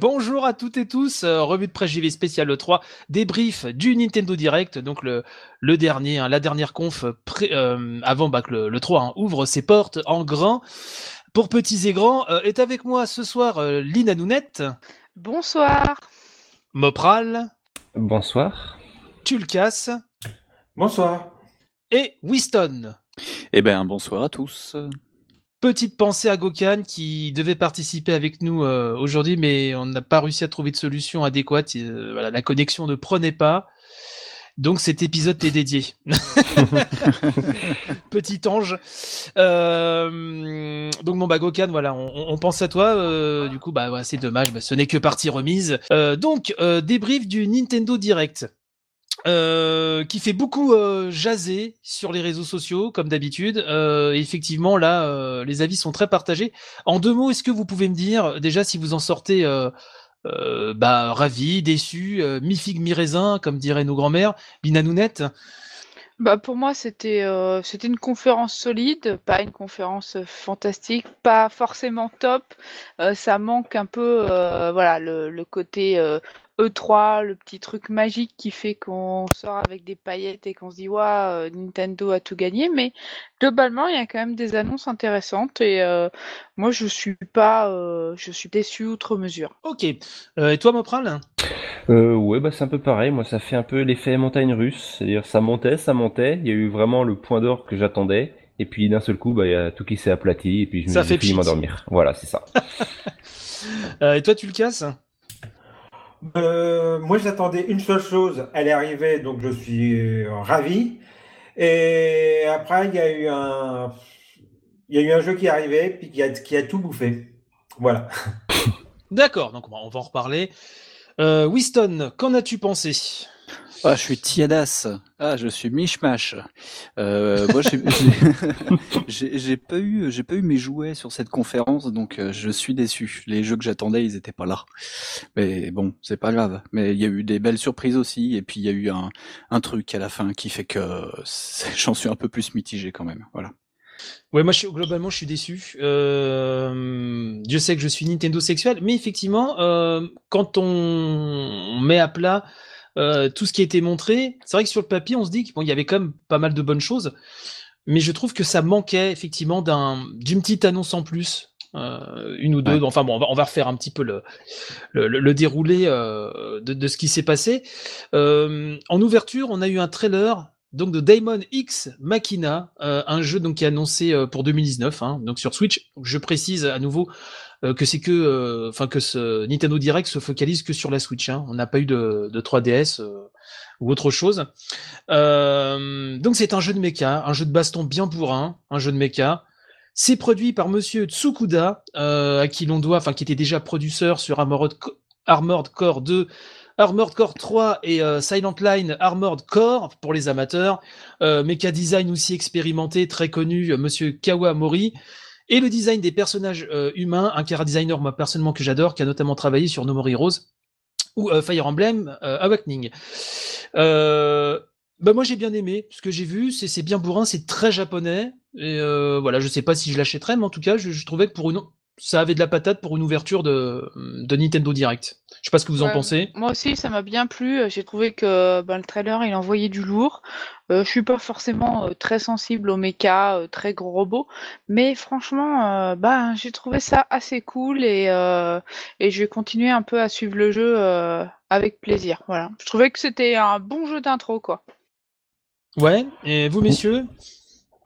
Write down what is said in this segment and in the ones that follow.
Bonjour à toutes et tous, euh, revue de presse JV spécial E3, débrief du Nintendo Direct, donc le, le dernier, hein, la dernière conf pré- euh, avant bah, que le, le 3 hein, ouvre ses portes en grand. Pour petits et grands, euh, est avec moi ce soir euh, Lina Nounette, Bonsoir. Mopral, Bonsoir. Tulkas Bonsoir. et Winston. Eh ben, bonsoir à tous. Petite pensée à Gokan qui devait participer avec nous euh, aujourd'hui, mais on n'a pas réussi à trouver de solution adéquate. Euh, voilà, la connexion ne prenait pas. Donc cet épisode t'est dédié. Petit ange. Euh, donc mon bah Gokan, voilà, on, on pense à toi. euh, du coup, bah c'est dommage, bah, ce n'est que partie remise. Euh, donc débrief du Nintendo Direct. Euh, qui fait beaucoup euh, jaser sur les réseaux sociaux, comme d'habitude. Euh, effectivement, là, les avis sont très partagés. En deux mots, est-ce que vous pouvez me dire déjà si vous en sortez bah, ravi, déçu, mi-figue, mi-raisin, comme diraient nos grands-mères, Binanounette Bah pour moi c'était une conférence solide, pas une conférence fantastique, pas forcément top. Ça manque un peu voilà le, côté E3, le petit truc magique qui fait qu'on sort avec des paillettes et qu'on se dit waouh Nintendo a tout gagné. Mais globalement il y a quand même des annonces intéressantes et euh, moi je suis pas euh, je suis déçue outre mesure. Ok. Euh, et toi, Mopral? Euh, ouais, bah c'est un peu pareil. Moi, ça fait un peu l'effet montagne russe. C'est-à-dire, ça montait, ça montait. Il y a eu vraiment le point d'or que j'attendais. Et puis, d'un seul coup, bah, il y a tout qui s'est aplati. Et puis, je me Ça suis m'endormir. Voilà, c'est ça. Euh, Et toi, tu le casses Euh, moi, j'attendais une seule chose. Elle est arrivée, donc je suis euh, ravi. Et après, il y a eu un, il y a eu un jeu qui est arrivé, puis qui a, tout bouffé. Voilà. D'accord, donc on va on va en reparler. Euh, Winston, qu'en as-tu pensé? Ah, je suis tiadasse. Ah, je suis mishmash. Euh, moi, j'ai- j'ai- j'ai j'ai pas eu, j'ai pas eu mes jouets sur cette conférence, donc euh, je suis déçu. Les jeux que j'attendais, ils étaient pas là. Mais bon, c'est pas grave. Mais il y a eu des belles surprises aussi, et puis il y a eu un, un truc à la fin qui fait que j'en suis un peu plus mitigé quand même. Voilà. Ouais, moi, je suis, globalement, je suis déçu. Euh, Dieu sait que je suis Nintendo sexuel, mais effectivement, euh, quand on met à plat euh, tout ce qui a été montré, c'est vrai que sur le papier, on se dit qu'il bon, y avait quand même pas mal de bonnes choses, mais je trouve que ça manquait effectivement d'un d'une petite annonce en plus. euh, une ou deux, Ouais. enfin bon, on va, on va refaire un petit peu le, le, déroulé euh, de, de ce qui s'est passé. En ouverture, on a eu un trailer donc de Daemon X Machina, euh, un jeu donc qui est annoncé euh, pour 2019, hein, donc sur Switch. Je précise à nouveau euh, que c'est que, euh, enfin que ce Nintendo Direct se focalise que sur la Switch. Hein. On n'a pas eu de, de 3DS euh, ou autre chose. Donc c'est un jeu de mecha, un jeu de baston bien bourrin, un jeu de mecha. C'est produit par Monsieur Tsukuda, à qui l'on doit, enfin qui était déjà producteur sur Armored, Co- Armored Core 2, Armored Core 3 et Silent Line Armored Core pour les amateurs. Euh, mecha design aussi expérimenté, très connu, Monsieur Kawamori. Et le design des personnages euh, humains, un cara designer moi personnellement que j'adore, qui a notamment travaillé sur No More Heroes ou euh, Fire Emblem euh, Awakening. Bah moi j'ai bien aimé ce que j'ai vu, c'est bien bourrin, c'est très japonais. Et voilà, je sais pas si je l'achèterais, mais en tout cas, je, je trouvais que pour une, ça avait de la patate pour une ouverture de, de Nintendo Direct. Je sais pas ce que vous en pensez. Moi aussi, ça m'a bien plu. J'ai trouvé que ben, le trailer, il envoyait du lourd. Euh, je suis pas forcément euh, très sensible aux mechas, euh, très gros robots, mais franchement, euh, ben, j'ai trouvé ça assez cool et, euh, et je vais continuer un peu à suivre le jeu euh, avec plaisir. Voilà. Je trouvais que c'était un bon jeu d'intro, quoi. Ouais. Et vous messieurs?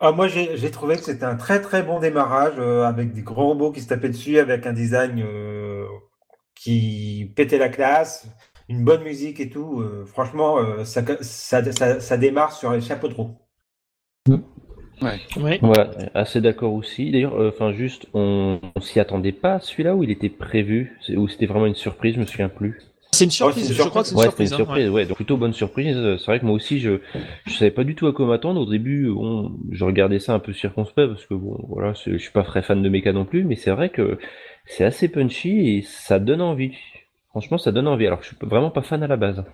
Ah, moi, j'ai trouvé que c'était un très très bon démarrage euh, avec des gros robots qui se tapaient dessus, avec un design euh, qui pétait la classe, une bonne musique et tout. euh, franchement, euh, ça, ça, ça, ça démarre sur les chapeaux de roue. Ouais. Ouais, assez d'accord aussi. D'ailleurs, euh, enfin, juste, on, on s'y attendait pas à celui-là où il était prévu, ou c'était vraiment une surprise, je me souviens plus. C'est une surprise. une Je crois que c'est une Ouais, surprise. une hein, surprise, ouais. donc plutôt bonne surprise. Euh, C'est vrai que moi aussi, je je savais pas du tout à quoi m'attendre. Au début, je regardais ça un peu circonspect parce que bon, voilà, je suis pas très fan de méca non plus, mais c'est vrai que c'est assez punchy et ça donne envie. Franchement, ça donne envie. Alors que je suis vraiment pas fan à la base.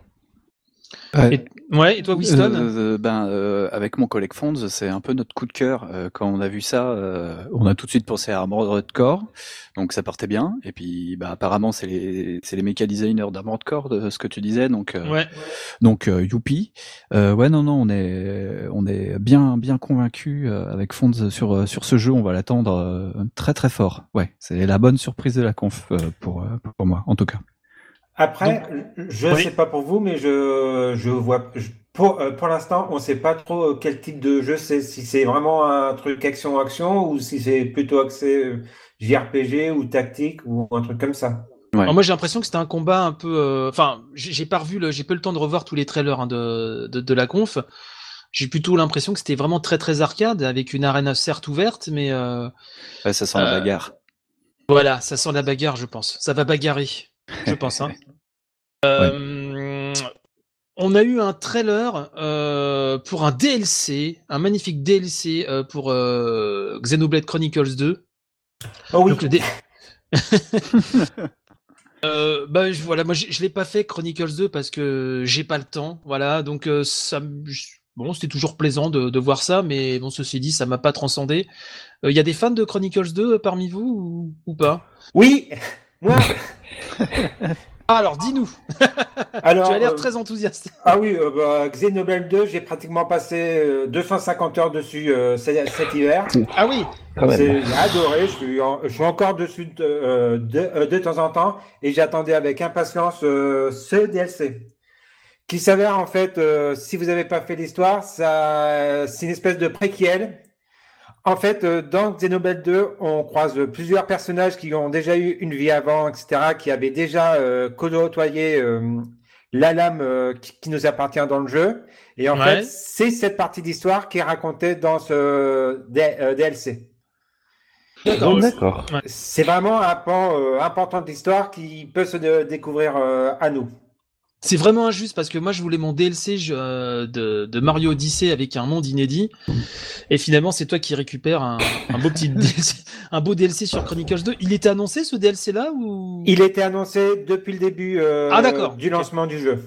Et, ouais, et toi, Winston? euh, Ben, euh, avec mon collègue Fonds, c'est un peu notre coup de cœur. Euh, quand on a vu ça, euh, on a tout de suite pensé à Armored Core, donc ça partait bien. Et puis, bah, apparemment, c'est les, c'est les méca designers d'Armored Core, de ce que tu disais, donc, euh, Ouais. donc euh, youpi. Euh, ouais, non, non, on est, on est bien, bien convaincu avec Fonds sur euh, sur ce jeu. On va l'attendre euh, très, très fort. Ouais, c'est la bonne surprise de la conf euh, pour euh, pour moi, en tout cas. Après, je ne Oui. sais pas pour vous, mais je, je vois. je- pour euh, pour l'instant, on ne sait pas trop euh, quel type de jeu c'est. Si c'est vraiment un truc action-action ou si c'est plutôt axé euh, JRPG ou tactique ou un truc comme ça. Ouais. Alors moi j'ai l'impression que c'était un combat un peu. Enfin, j'ai j'ai pas revu, le... j'ai pas eu le temps de revoir tous les trailers hein, de... De, de la conf. J'ai plutôt l'impression que c'était vraiment très très arcade avec une arène certes ouverte, mais euh, Ouais, ça sent la bagarre. voilà, ça sent la bagarre, je pense. Ça va bagarrer, je pense. Hein. Euh, On a eu un trailer euh, pour un DLC, un magnifique DLC euh, pour euh, Xenoblade Chronicles 2. Oh oui. Donc, le dé- Euh, bah je- voilà, moi je, je l'ai pas fait Chronicles 2 parce que j'ai pas le temps, voilà. Donc euh, ça, bon, c'était toujours plaisant de, de voir ça, mais bon, ceci dit, ça m'a pas transcendé. Il y a des fans de Chronicles 2 parmi vous ou, ou pas? Oui. Moi. Ah alors dis-nous, Alors. tu as l'air euh, très enthousiaste. Ah oui, euh, bah, Xenoblade 2, j'ai pratiquement passé euh, 250 heures dessus euh, cet cet hiver. Ah oui, J'ai adoré, je suis, en- je suis encore dessus de, euh, de, euh, de temps en temps et j'attendais avec impatience euh, ce DLC. Qui s'avère en fait, euh, si vous n'avez pas fait l'histoire, ça, c'est une espèce de préquel. En fait, euh, dans Xenoblade 2, on croise plusieurs personnages qui ont déjà eu une vie avant, etc., qui avaient déjà euh, côtoyé euh, la lame euh, qui, qui nous appartient dans le jeu. Et en Ouais. fait, c'est cette partie d'histoire qui est racontée dans ce D- euh, DLC. d'accord. C'est vraiment un pan euh, important de l'histoire qui peut se découvrir euh, à nous. C'est vraiment injuste parce que moi je voulais mon DLC je- euh, de, de Mario Odyssey avec un monde inédit et finalement c'est toi qui récupères un, un beau petit DLC, un beau DLC sur Chronicles 2. Il était annoncé ce DLC là ou? Il était annoncé depuis le début euh, Ah, du lancement du jeu.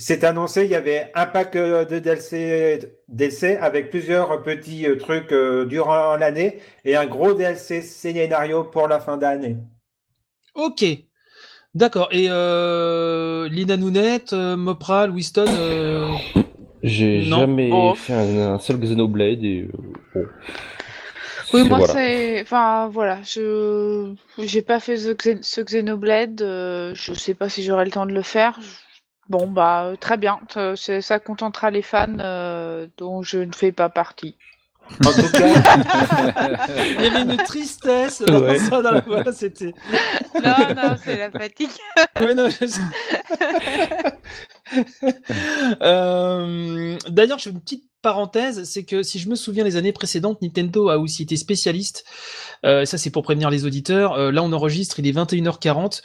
C'est annoncé, il y avait un pack euh, de DLC, DLC avec plusieurs petits euh, trucs durant l'année et un gros DLC scénario pour la fin d'année. Ok. D'accord. Et euh, Lina Nounette, euh, Mopral, Winston. euh, J'ai Non. jamais Oh. fait un, un seul Xenoblade et euh, bon. Oui, moi, voilà. c'est. Enfin, voilà, je. J'ai pas fait ce, Xen- ce Xenoblade, euh, je sais pas si j'aurai le temps de le faire. Bon, bah, très bien, ça- c'est- ça contentera les fans euh, dont je ne fais pas partie. En tout cas, Il y avait une tristesse Ouais. dans ça dans la voix. C'était. Non, non, c'est la fatigue. Ouais, non, je sais. Euh, D'ailleurs, je fais une petite parenthèse, c'est que si je me souviens les années précédentes, Nintendo a aussi été spécialiste. Euh, ça, c'est pour prévenir les auditeurs. Euh, là, on enregistre, il est 21h40.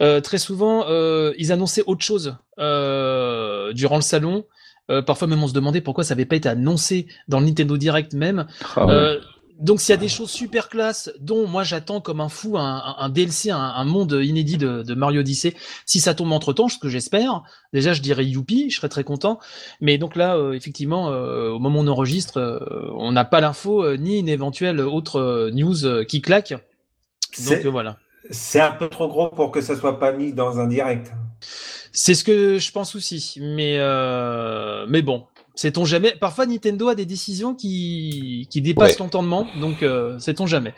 Euh, très souvent, euh, ils annonçaient autre chose euh, durant le salon. Euh, parfois même, on se demandait pourquoi ça n'avait pas été annoncé dans le Nintendo Direct même. Ah ouais. Euh, donc s'il y a des choses super classe, dont moi j'attends comme un fou un, un- un DLC, un, un monde inédit de, de Mario Odyssey, si ça tombe entre temps, ce que j'espère, déjà je dirais youpi, je serais très content. Mais donc là, euh, effectivement, euh, au moment où on enregistre, euh, on n'a pas l'info euh, ni une éventuelle autre euh, news euh, qui claque. Donc c'est voilà. c'est un peu trop gros pour que ça soit pas mis dans un direct. C'est ce que je pense aussi. Mais, euh, mais bon, sait-on jamais? Parfois, Nintendo a des décisions qui, qui dépassent Ouais. l'entendement, donc euh, sait-on jamais.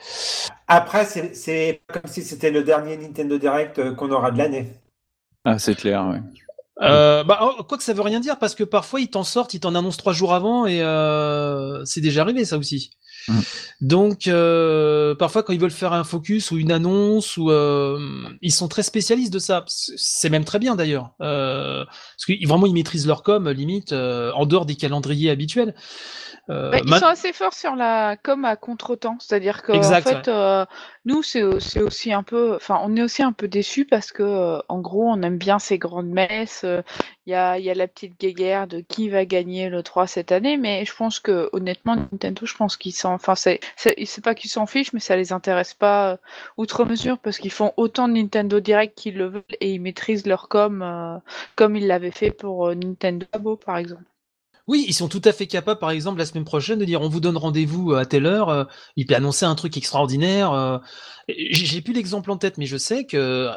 Après, c'est c'est comme si c'était le dernier Nintendo Direct euh, qu'on aura de l'année. Ah, c'est clair. Euh, bah, oh, quoi que ça veut rien dire parce que parfois ils t'en sortent, ils t'en annoncent trois jours avant et euh, c'est déjà arrivé ça aussi. Mm. Donc euh, parfois quand ils veulent faire un focus ou une annonce ou euh, ils sont très spécialistes de ça. C'est même très bien d'ailleurs euh, parce que vraiment ils maîtrisent leur com limite euh, en dehors des calendriers habituels. Euh, Bah, ils ma- sont assez forts sur la com à contre-temps, c'est-à-dire que en fait, euh, nous c'est au- c'est aussi un peu, enfin, on est aussi un peu déçus parce que en gros, on aime bien ces grandes messes. Il y a, y a, la petite guéguerre de qui va gagner le 3 cette année, mais je pense que honnêtement Nintendo, je pense qu'ils s'en, enfin c'est, c'est pas qu'ils s'en fichent, mais ça les intéresse pas euh, outre mesure parce qu'ils font autant de Nintendo Direct qu'ils le veulent et ils maîtrisent leur com euh, comme ils l'avaient fait pour euh, Nintendo Labo par exemple. Oui, ils sont tout à fait capables, par exemple, la semaine prochaine, de dire on vous donne rendez-vous à telle heure. il peut annoncer un truc extraordinaire. J'ai plus l'exemple en tête, mais je sais que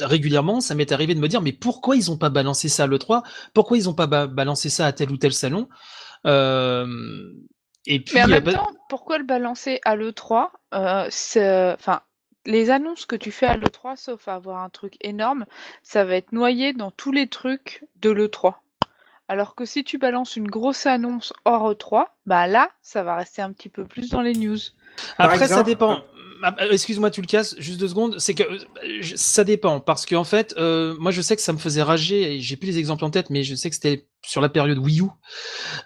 régulièrement, ça m'est arrivé de me dire, mais pourquoi ils n'ont pas balancé ça à l'E3 Pourquoi ils n'ont pas balancé ça à tel ou tel salon? Euh, et puis, Mais en même temps, pourquoi le balancer à l'E3 euh, Enfin, les annonces que tu fais à l'E3, sauf avoir un truc énorme, ça va être noyé dans tous les trucs de l'E3. Alors que si tu balances une grosse annonce hors E3, bah là, ça va rester un petit peu plus dans les news. Après, ça dépend. Ah, bah, excuse-moi, tu le casses, juste deux secondes. C'est que euh, ça dépend parce qu'en fait, euh, moi je sais que ça me faisait rager et j'ai plus les exemples en tête, mais je sais que c'était sur la période Wii U.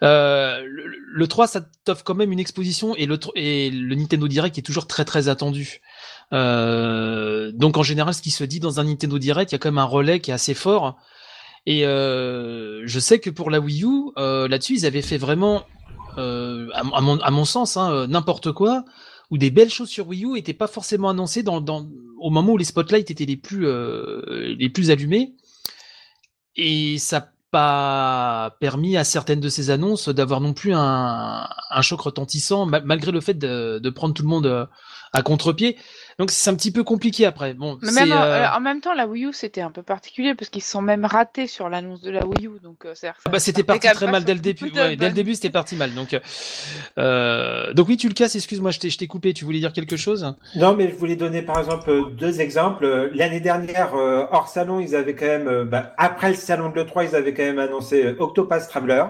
Euh, le, 3, ça t'offre quand même une exposition et le, Nintendo Direct est toujours très très attendu. donc en général, ce qui se dit dans un Nintendo Direct, il y a quand même un relais qui est assez fort. Et je sais que pour la Wii U, là-dessus, ils avaient fait vraiment, à, mon, à, mon, sens, hein, n'importe quoi où des belles choses sur Wii U n'étaient pas forcément annoncées au moment où les spotlights étaient les plus, euh, allumés. Et ça n'a pas permis à certaines de ces annonces d'avoir non plus un, choc retentissant, malgré le fait de, de, prendre tout le monde euh, à contre-pied. Donc c'est un petit peu compliqué après. Bon, Mais même, euh, en même temps, la Wii U c'était un peu particulier parce qu'ils se sont même ratés sur l'annonce de la Wii U. Donc euh, ah bah, c'était parti très mal dès le début. dès le début, c'était parti mal. Donc, euh, donc oui, tu le casses. Excuse-moi, je t'ai coupé. Tu voulais dire quelque chose? Non, mais je voulais donner par exemple deux exemples. L'année dernière, hors salon, ils avaient quand même, bah, après le salon de l'E3, ils avaient quand même annoncé Octopath Traveler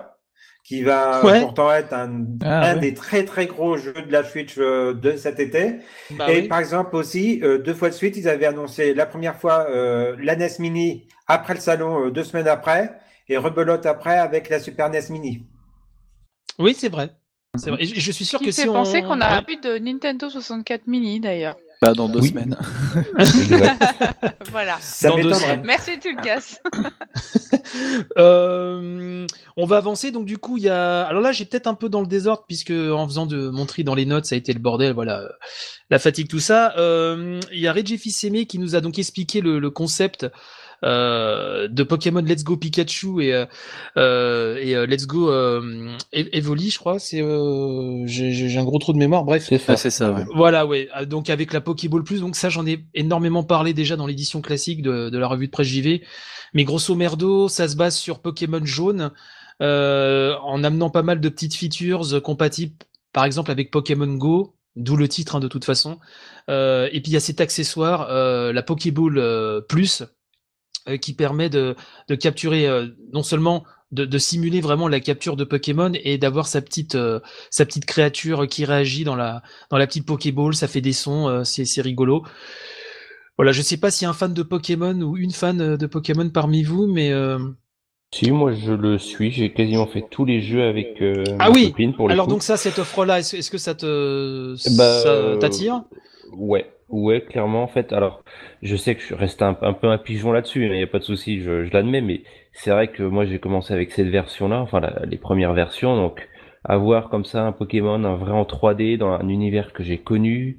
qui va pourtant être un, ah, des très très gros jeux de la Switch euh, de cet été. Bah et par exemple aussi, euh, deux fois de suite, ils avaient annoncé la première fois euh, la NES Mini après le salon, deux semaines après, et rebelote après avec la Super NES Mini. Oui, c'est vrai. vrai. Et je suis sûr qui que si on... penser qu'on a plus de Nintendo 64 Mini d'ailleurs. Pas dans deux semaines. voilà. Ça Merci, tu le casses. euh, on va avancer. Donc, du coup, il y a. Alors là, j'ai peut-être un peu dans le désordre, puisque en faisant de mon tri dans les notes, ça a été le bordel. Voilà. La fatigue, tout ça. Euh, il y a Reggie Fils-Aimé qui nous a donc expliqué le, le concept euh, de Pokémon Let's Go Pikachu et, euh, euh et euh, Let's Go euh, Evoli, je crois. C'est j'ai un gros trou de mémoire. Bref, c'est ça. c'est ça ouais. Voilà, ouais. Donc avec la Pokéball Plus, donc ça j'en ai énormément parlé déjà dans l'édition classique de, de, la revue de presse JV. Mais grosso merdo, ça se base sur Pokémon jaune. en amenant pas mal de petites features compatibles, par exemple avec Pokémon Go, d'où le titre hein, de toute façon. Euh, et puis il y a cet accessoire, euh, la Pokéball Plus, euh, qui permet de, de capturer euh, non seulement de, de, simuler vraiment la capture de Pokémon et d'avoir sa petite euh, sa petite créature qui réagit dans la dans la petite Pokéball, ça fait des sons, c'est c'est rigolo. Voilà, je sais pas s'il y a un fan de Pokémon ou une fan de Pokémon parmi vous, mais si moi je le suis, j'ai quasiment fait tous les jeux avec ah oui. pour Alors donc ça, cette offre-là, est-ce, est-ce que ça te bah, ça t'attire? Ouais, Ouais, clairement, en fait. Alors, je sais que je reste un, un peu un pigeon là-dessus, il n'y a pas de souci, je, je l'admets, mais c'est vrai que moi j'ai commencé avec cette version-là, enfin les premières versions, donc avoir comme ça un Pokémon, un vrai en 3D dans un univers que j'ai connu,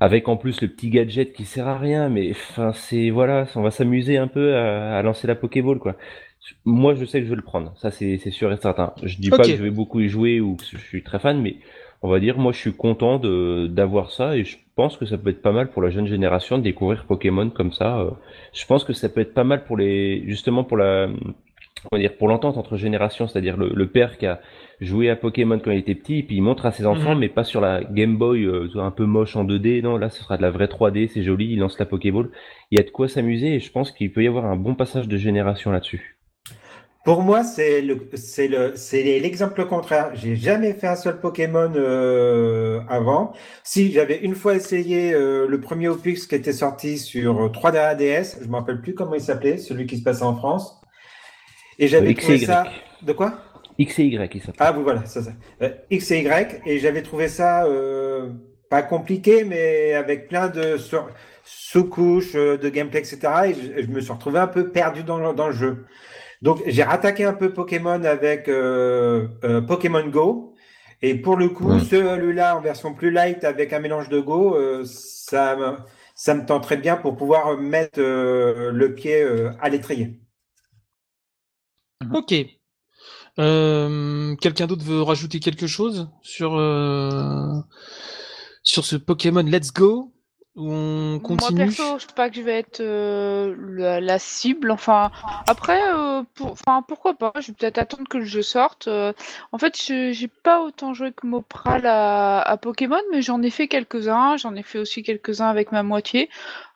avec en plus le petit gadget qui sert à rien, mais enfin c'est voilà, on va s'amuser un peu à, lancer la Pokéball quoi. Moi je sais que je vais le prendre, ça c'est sûr et certain. Je dis pas que je vais beaucoup y jouer ou que je suis très fan, mais on va dire moi je suis content d'avoir ça et je pense que ça peut être pas mal pour la jeune génération de découvrir Pokémon comme ça. Euh. Je pense que ça peut être pas mal pour les, justement pour la, on va dire pour l'entente entre générations, c'est-à-dire le, père qui a joué à Pokémon quand il était petit, et puis il montre à ses enfants, mhm. mais pas sur la Game Boy euh, un peu moche en 2D. Non, là ce sera de la vraie 3D, c'est joli. Il lance la Pokéball. Il y a de quoi s'amuser, et je pense qu'il peut y avoir un bon passage de génération là-dessus. Pour moi, c'est le, c'est le, c'est l'exemple contraire. J'ai jamais fait un seul Pokémon euh, avant. Si j'avais une fois essayé euh, le premier opus qui était sorti sur 3DS, je me rappelle plus comment il s'appelait, celui qui se passait en France. Et j'avais trouvé ça. De quoi? X et Y, il s'appelle. Ah oui, voilà, ça, ça. Euh, X et Y, et j'avais trouvé ça pas compliqué, mais avec plein de sous-couches de gameplay, etc. Et je, je, me suis retrouvé un peu perdu dans le, dans le jeu. Donc j'ai rattaqué un peu Pokémon avec euh, euh, Pokémon Go. Et pour le coup, celui-là en version plus light avec un mélange de Go, euh, ça, me- ça me très bien pour pouvoir mettre euh, le pied euh, à l'étrier. Ok. Euh, Quelqu'un d'autre veut rajouter quelque chose sur euh, sur ce Pokémon? Let's Go on continue Moi perso, je sais pas que je vais être euh, la, la cible. Enfin, après, euh, pour, enfin, pourquoi pas Je vais peut-être attendre que le jeu sorte. Euh, en fait, je- j'ai pas autant joué que Mopral à, à Pokémon, mais j'en ai fait quelques-uns. J'en ai fait aussi quelques-uns avec ma moitié.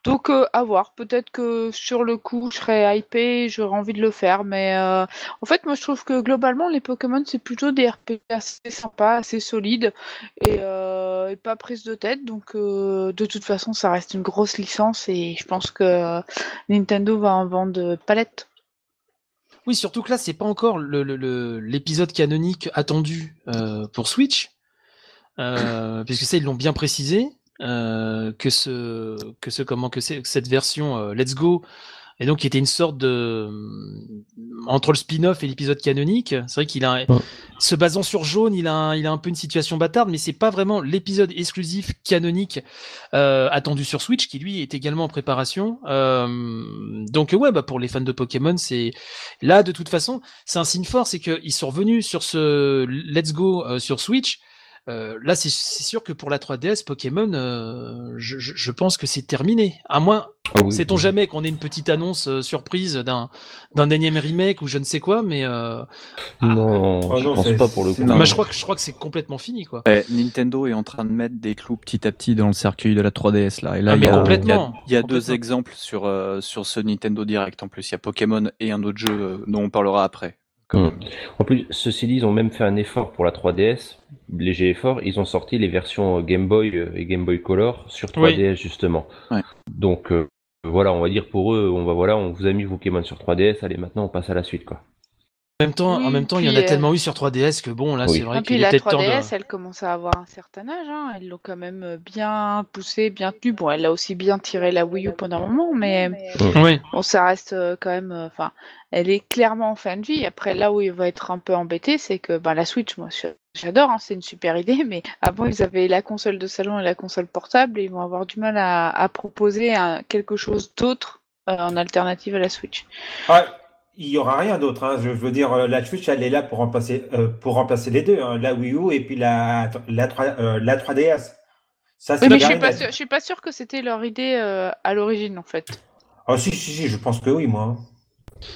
Donc, euh, à voir. Peut-être que sur le coup, je serais hypé, j'aurais envie de le faire. Mais euh, en fait, moi, je trouve que globalement, les Pokémon, c'est plutôt des RPG assez sympas, assez solides et, euh, et pas prise de tête. Donc, de toute façon, ça reste une grosse licence et je pense que Nintendo va en vendre palette. Oui, surtout que là, c'est pas encore l'épisode canonique attendu pour Switch, puisque ça ils l'ont bien précisé euh, que ce que ce comment que, c'est- que cette version euh, Let's Go et donc qui était une sorte de entre le spin-off et l'épisode canonique. C'est vrai qu'il a se basant sur jaune, il a un, il a un peu une situation bâtarde, mais c'est pas vraiment l'épisode exclusif canonique euh, attendu sur Switch qui lui est également en préparation. Euh, donc ouais, bah pour les fans de Pokémon, c'est là de toute façon, c'est un signe fort, c'est qu'ils sont revenus sur ce Let's Go euh, sur Switch. Euh, là, c'est sûr que pour la 3DS, Pokémon, euh, je, je- je pense que c'est terminé. À moins, Ah oui, sait-on oui. jamais qu'on ait une petite annonce euh, surprise d'un d'un énième remake ou je ne sais quoi, mais euh, Non, Oh je non, pense pas pour le coup. Non. bah, je crois que je crois que c'est complètement fini, quoi. Eh, Nintendo est en train de mettre des clous petit à petit dans le circuit de la 3DS là. Et là, Ah, il mais y a, complètement, il y a- il y a deux exemples sur euh, sur ce Nintendo Direct en plus. Il y a Pokémon et un autre jeu euh, dont on parlera après. Hmm. En plus, ceci dit, ils ont même fait un effort pour la 3DS, léger effort. Ils ont sorti les versions euh, Game Boy euh, et Game Boy Color sur 3DS justement. Ouais. Donc euh, voilà, on va dire pour eux, on va voilà, on vous a mis Pokémon sur 3DS. Allez, maintenant on passe à la suite quoi. En même temps, en Oui, même temps, il y en a euh, tellement eu sur 3DS que bon, là, Oui. c'est vrai Et puis qu'il est la peut-être temps 3DS, de. elle commence à avoir un certain âge. Hein. Ils l'ont quand même euh, bien poussé, bien tenu. Bon, elle a aussi bien tiré la Wii U pendant un moment, mais Oui. bon, ça reste euh, quand même. euh, Enfin, elle est clairement en fin de vie. Après, là où il va être un peu embêté, c'est que ben, la Switch, moi, je- j'adore, hein, c'est une super idée, mais avant, ils avaient la console de salon et la console portable, et ils vont avoir du mal à, à proposer un- quelque chose d'autre euh, en alternative à la Switch. Ah, il y aura rien d'autre. hein. Je veux dire, euh, la Switch, elle est là pour remplacer, euh, pour remplacer les deux, hein, la Wii U et puis la, la, 3, euh, la 3DS. Ça, c'est Oui, mais je bien suis suis pas sûre que c'était leur idée euh, à l'origine, en fait. Ah, si, si, si, je pense que oui, moi.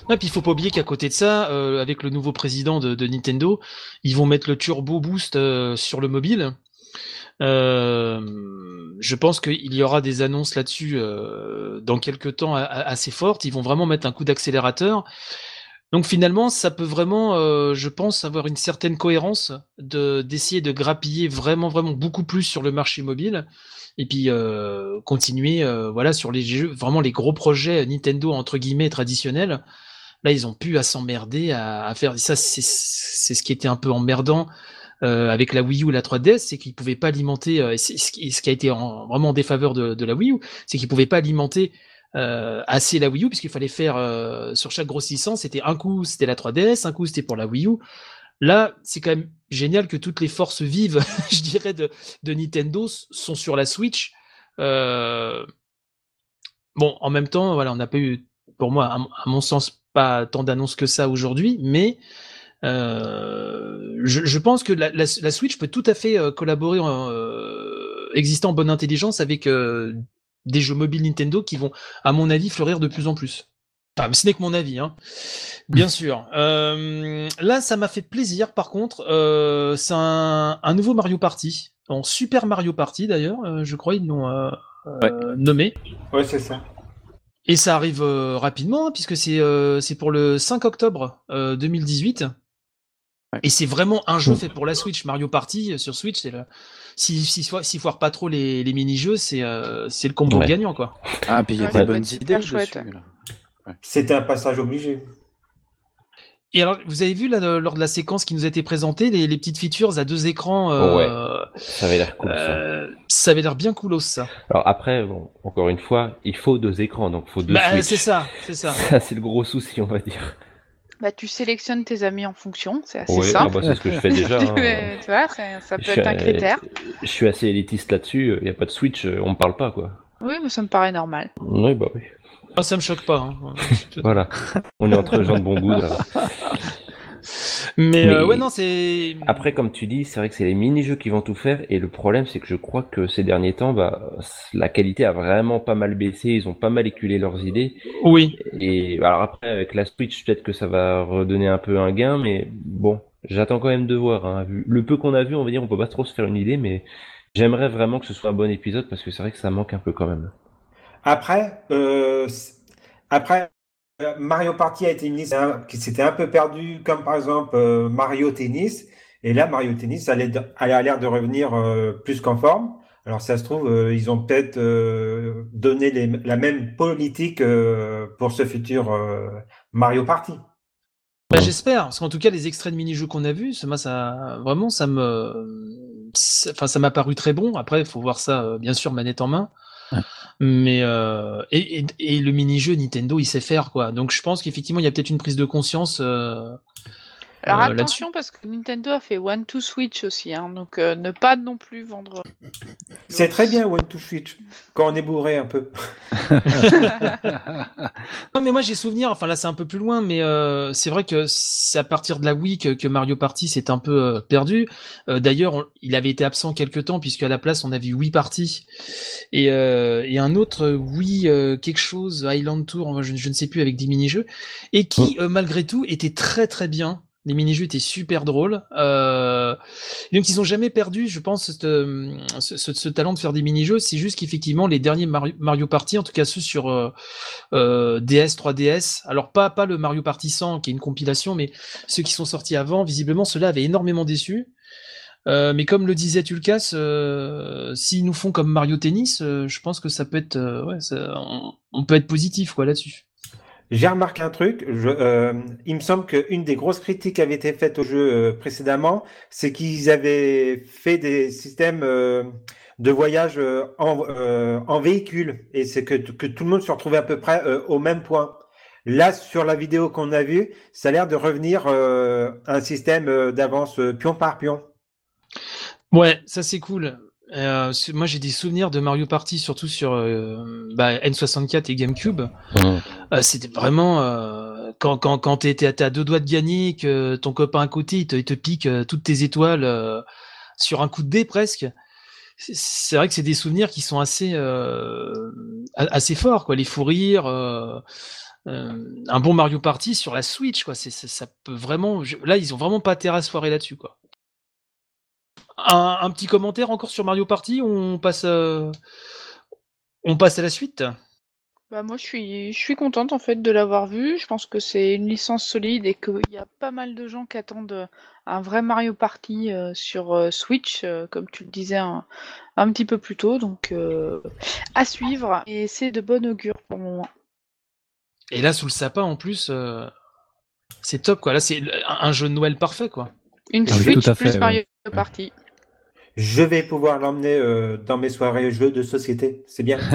Ouais, puis il faut pas oublier qu'à côté de ça, euh, avec le nouveau président de, de Nintendo, ils vont mettre le Turbo Boost euh, sur le mobile. Euh, je pense qu'il y aura des annonces là-dessus euh, dans quelques temps assez fortes. Ils vont vraiment mettre un coup d'accélérateur. Donc finalement, ça peut vraiment, euh, je pense, avoir une certaine cohérence de d'essayer de grappiller vraiment, vraiment beaucoup plus sur le marché mobile et puis euh, continuer, euh, voilà, sur les jeux, vraiment les gros projets Nintendo entre guillemets traditionnels. Là, ils ont pu à s'emmerder à, à faire ça. C'est ce qui était un peu emmerdant euh, avec la Wii U et la 3DS, c'est qu'ils pouvaient pas alimenter. euh, ce qui a été en- vraiment en défaveur de, de la Wii U, c'est qu'ils pouvaient pas alimenter euh, assez la Wii U puisqu'il fallait faire euh, sur chaque licence. C'était un coup c'était la 3DS, un coup c'était pour la Wii U. Là, c'est quand même génial que toutes les forces vives, je dirais, de, de Nintendo sont sur la Switch. Euh, Bon, en même temps, voilà, on n'a pas eu, pour moi, à mon sens, pas tant d'annonces que ça aujourd'hui, mais euh, je, je pense que la, la- la Switch peut tout à fait euh, collaborer, en, euh, exister en bonne intelligence avec euh, des jeux mobiles Nintendo qui vont, à mon avis, fleurir de plus en plus. Enfin, ce n'est que mon avis, hein. Bien sûr. Euh, là, ça m'a fait plaisir. Par contre, euh, c'est un, un nouveau Mario Party, en Super Mario Party d'ailleurs. euh, je crois ils l'ont nommé. Ouais, c'est ça. Et ça arrive euh, rapidement, hein, puisque c'est euh, pour le 5 octobre euh, 2018. Ouais. Et c'est vraiment un jeu fait pour la Switch. Mario Party euh, sur Switch, c'est le... si, si, si, si foire pas trop les, les mini-jeux, c'est euh, c'est le combo Ouais. gagnant, quoi. Ah, puis il y a Ouais, des bonnes idées. C'était un passage obligé. Et alors, vous avez vu là, lors de la séquence qui nous a été présentée, les, les petites features à deux écrans, euh, Ça avait l'air cool ça. euh, ça avait l'air bien coolos, ça. Alors après, bon, encore une fois, il faut deux écrans, donc il faut deux Bah, Switch. c'est ça, c'est ça. Ça, c'est le gros souci, on va dire. Bah, tu sélectionnes tes amis en fonction, c'est assez Ouais, ah simple. bah, c'est ce que je fais déjà. hein. Tu vois, ça, ça peut Je être un euh, critère. je suis assez élitiste là-dessus. Il n'y a pas de Switch, euh, on me parle pas, quoi. Oui, mais ça me paraît normal. Oui, bah oui. Ah, ça me choque pas. hein. Voilà. On est entre gens de bon goût. là. Mais, Mais- euh, ouais, non, c'est. Après, comme tu dis, c'est vrai que c'est les mini-jeux qui vont tout faire. Et le problème, c'est que je crois que ces derniers temps, bah, la qualité a vraiment pas mal baissé. Ils ont pas mal éculé leurs idées. Oui. Et alors après, avec la Switch, peut-être que ça va redonner un peu un gain. Mais bon, j'attends quand même de voir. hein. Le peu qu'on a vu, on va dire, on peut pas trop se faire une idée. Mais j'aimerais vraiment que ce soit un bon épisode parce que c'est vrai que ça manque un peu quand même. Après, euh, après euh, Mario Party a été une liste qui s'était un peu perdue, comme par exemple euh, Mario Tennis. Et là, Mario Tennis elle a l'air de revenir euh, plus qu'en forme. Alors, ça se trouve, euh, ils ont peut-être euh, donné les- la même politique euh, pour ce futur euh, Mario Party. Bah, j'espère, parce qu'en tout cas, les extraits de mini-jeux qu'on a vus, ça, vraiment, ça me, ça- enfin, ça m'a paru très bon. Après, il faut voir ça, euh, bien sûr, manette en main. Mais euh, et, et, et le mini-jeu Nintendo, il sait faire quoi. Donc, je pense qu'effectivement, il y a peut-être une prise de conscience. euh, Alors euh, là-dessus. attention parce que Nintendo a fait One to Switch aussi, hein, donc euh, ne pas non plus vendre. C'est très bien One to Switch quand on est bourré un peu. Non, mais moi j'ai souvenir, enfin là c'est un peu plus loin, mais euh, c'est vrai que c'est à partir de la Wii que, que Mario Party s'est un peu euh, perdu. Euh, D'ailleurs, on- il avait été absent quelque temps, puisque à la place on avait Wii Party et, euh, et un autre Wii euh, quelque chose, Island Tour, enfin, je, je ne sais plus, avec des mini-jeux, et qui euh, malgré tout était très très bien. Les mini-jeux étaient super drôles. Euh, donc ils ont jamais perdu, je pense, euh, ce, talent de faire des mini-jeux. C'est juste qu'effectivement les derniers Mario, Party, en tout cas ceux sur euh, euh, DS, 3DS. Alors pas pas le Mario Party 100 qui est une compilation, mais ceux qui sont sortis avant, visiblement ceux-là avaient énormément déçu. Euh, mais comme le disait Tulkas, euh, s'ils nous font comme Mario Tennis, je pense que ça peut être, on, peut être positif là-dessus. J'ai remarqué un truc. Euh, il me semble qu'une des grosses critiques qui avait été faite au jeu euh, précédemment, c'est qu'ils avaient fait des systèmes euh, de voyage en, véhicule et c'est que, que tout le monde se retrouvait à peu près au même point. Là, sur la vidéo qu'on a vue, ça a l'air de revenir un système d'avance pion par pion. Ouais, ça c'est cool. Euh, moi j'ai des souvenirs de Mario Party, surtout sur euh, bah, N64 et GameCube. Euh, c'était vraiment quand quand quand t'es à deux doigts de gagner, que ton copain à côté il te, il te pique toutes tes étoiles sur un coup de dé presque. C'est- vrai que c'est des souvenirs qui sont assez assez forts quoi. Les fous rires, un bon Mario Party sur la Switch quoi. C'est ça peut vraiment. je- Là ils ont vraiment pas intérêt à se foirer là-dessus quoi. Un, un petit commentaire encore sur Mario Party. On passe euh, on passe à la suite. Bah moi je suis je suis contente en fait de l'avoir vu. Je pense que c'est une licence solide et qu'il y a pas mal de gens qui attendent euh, un vrai Mario Party euh, sur euh, Switch, euh, comme tu le disais un, un petit peu plus tôt. Donc euh, à suivre et c'est de bon augure pour le moment. Et là, sous le sapin, en plus, euh, c'est top, quoi. Là, c'est un un jeu de Noël parfait, quoi. Une Ah oui, Switch tout à fait, plus ouais. Mario Party. Je vais pouvoir l'emmener euh, dans mes soirées jeux de société. C'est bien.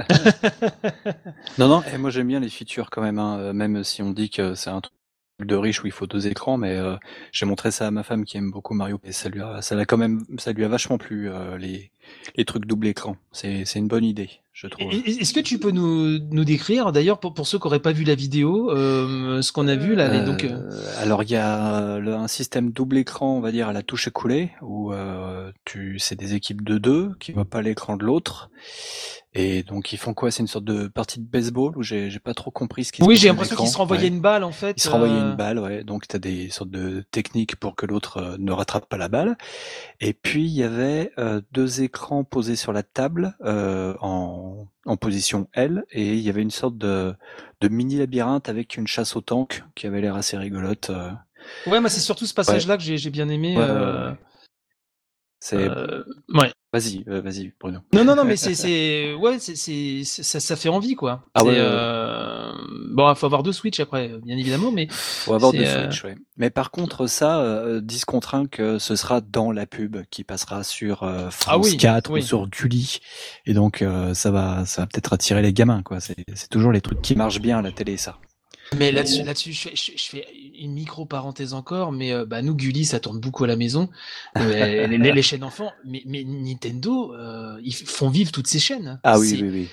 Non, non, et moi j'aime bien les features quand même, hein, euh, même si on dit que c'est un truc de riche où il faut deux écrans, mais euh, j'ai montré ça à ma femme qui aime beaucoup Mario et ça lui a, ça l'a quand même, ça lui a vachement plu euh, les les trucs double écran. C'est c'est une bonne idée, je trouve. Est-ce que tu peux nous, nous décrire, d'ailleurs, pour, pour ceux qui n'auraient pas vu la vidéo, euh, ce qu'on a vu là, les- donc, euh, Euh, alors il y a euh, le- un système double écran, on va dire à la touche écoulée, où euh, tu c'est des équipes de deux qui voient pas l'écran de l'autre, et donc ils font quoi? C'est une sorte de partie de baseball où j'ai j'ai pas trop compris ce qui se oui, j'ai l'impression l'écran. qu'ils se renvoyaient Ouais. une balle, en fait. Il se renvoyait euh, une balle, ouais. Donc tu as des sortes de techniques pour que l'autre euh, ne rattrape pas la balle. Et puis il y avait euh, deux écrans posés sur la table euh, en, en position L, et il y avait une sorte de, de mini labyrinthe avec une chasse au tank qui avait l'air assez rigolote. euh. Ouais, moi, c'est surtout ce passage-là que j'ai bien aimé. Ouais, euh. C'est euh, ouais. vas-y, euh, vas-y Bruno. Non, non, non, mais c'est, c'est, ouais, c'est, ça, ça fait envie, quoi. Ah ouais, euh, Bon, il faut avoir deux Switch après, bien évidemment, mais Faut avoir deux euh, Switch, ouais. Mais par contre, ça, euh, 10 contre 1 que ce sera dans la pub qui passera sur euh, France Ah oui, 4 oui. ou sur Gulli. Et donc, ça va, ça va peut-être attirer les gamins, quoi. C'est, c'est toujours les trucs qui marchent bien à la télé, ça. Mais là-dessus, là-dessus, je, fais, je, je fais une micro parenthèse encore, mais euh, bah, nous, Gulli, ça tourne beaucoup à la maison, Euh, les, les chaînes enfants, mais, mais Nintendo, euh, ils font vivre toutes ces chaînes. Ah oui, oui, oui.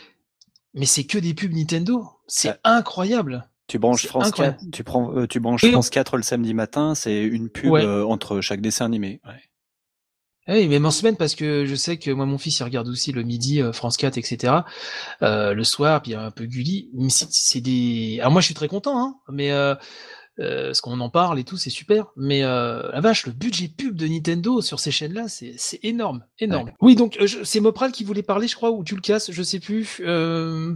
Mais c'est que des pubs Nintendo. C'est Ah. incroyable. Tu branches France incroyable. 4, tu prends, tu branches Oui. France 4 le samedi matin, c'est une pub Ouais. entre chaque dessin animé. Ouais. Ah Oui, même en semaine, parce que je sais que moi, mon fils, il regarde aussi le midi, euh, France 4, etc. Euh, le soir, puis il y a un peu Gulli. Mais c'est- des. Alors moi, je suis très content, hein, mais euh, euh, parce qu'on en parle et tout, c'est super. Mais euh, la vache, le budget pub de Nintendo sur ces chaînes-là, c'est c'est énorme, énorme. Oui, donc euh, c'est Mopral qui voulait parler, je crois, ou tu le casses, je sais plus. Euh...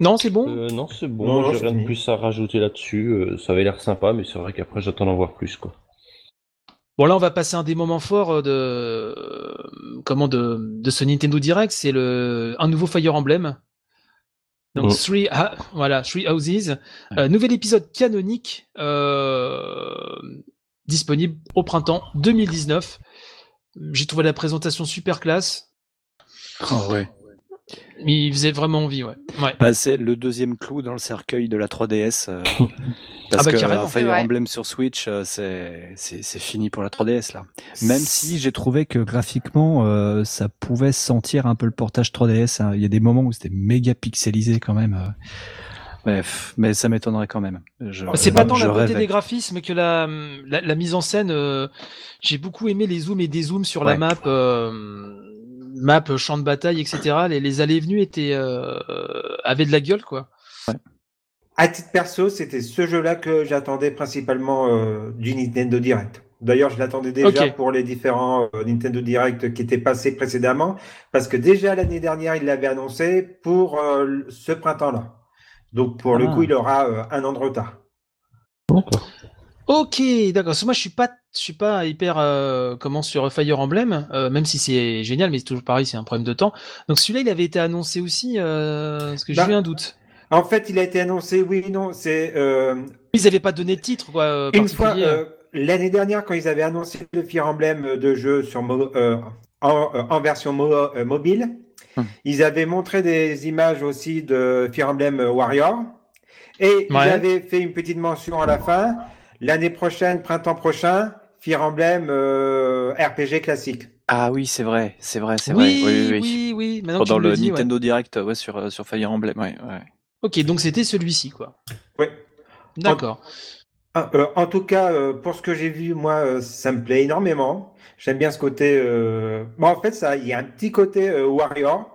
Non, c'est bon? Euh, non, c'est bon, j'ai rien de plus à rajouter là-dessus. euh, ça avait l'air sympa, mais c'est vrai qu'après j'attends d'en voir plus, quoi. Bon là on va passer un des moments forts euh, de euh, comment de, de ce Nintendo Direct, c'est le un nouveau Fire Emblem. Donc Mm. Three, Ha- voilà, Three Houses, Euh, nouvel épisode canonique euh, disponible au printemps 2019. J'ai trouvé la présentation super classe. Oh, ouais. Il faisait vraiment envie, ouais. ouais. Bah, c'est le deuxième clou dans le cercueil de la 3DS. euh, parce bah, que euh, Fire. Emblem sur Switch, euh, c'est fini pour la 3DS là. Même si j'ai trouvé que graphiquement, euh, ça pouvait sentir un peu le portage 3DS. hein. Il y a des moments où c'était méga pixelisé quand même. euh. Bref, mais ça m'étonnerait quand même. C'est pas tant la beauté des graphismes que la, la, la mise en scène. euh, J'ai beaucoup aimé les zooms et dézooms sur la map, euh, map champ de bataille, etc. Les, les allées et venues étaient euh, avaient de la gueule, quoi. À titre perso, c'était ce jeu-là que j'attendais principalement euh, du Nintendo Direct. D'ailleurs, je l'attendais déjà pour les différents euh, Nintendo Direct qui étaient passés précédemment, parce que déjà l'année dernière, il l'avait annoncé pour euh, ce printemps-là. Donc pour le Ah. coup, il aura euh, un an de retard. D'accord. Ok, d'accord. Moi, je suis pas, je suis pas hyper euh, comment sur Fire Emblem, euh, même si c'est génial, mais c'est toujours pareil, c'est un problème de temps. Donc celui-là, il avait été annoncé aussi, euh, parce que j'ai Bah. eu un doute. En fait, il a été annoncé, oui, non, c'est euh, Ils avaient pas donné de titre, quoi. euh, une fois euh, l'année dernière quand ils avaient annoncé le Fire Emblem de jeu sur euh, en, en version mo- mobile. Hum. Ils avaient montré des images aussi de Fire Emblem Warrior. Et ils avaient fait une petite mention à la fin. L'année prochaine, printemps prochain, Fire Emblem euh, RPG classique. Ah oui, c'est vrai, c'est vrai, c'est oui, vrai. Oui, oui, oui. que tu le dis, ouais. Nintendo Direct, ouais, sur euh, sur Fire Emblem, ouais, ouais. Ok, donc c'était celui-ci, quoi. Oui. D'accord. Ah, euh, en tout cas, euh, pour ce que j'ai vu, moi, euh, ça me plaît énormément. J'aime bien ce côté. euh, Bon, en fait, ça, il y a un petit côté euh, Warrior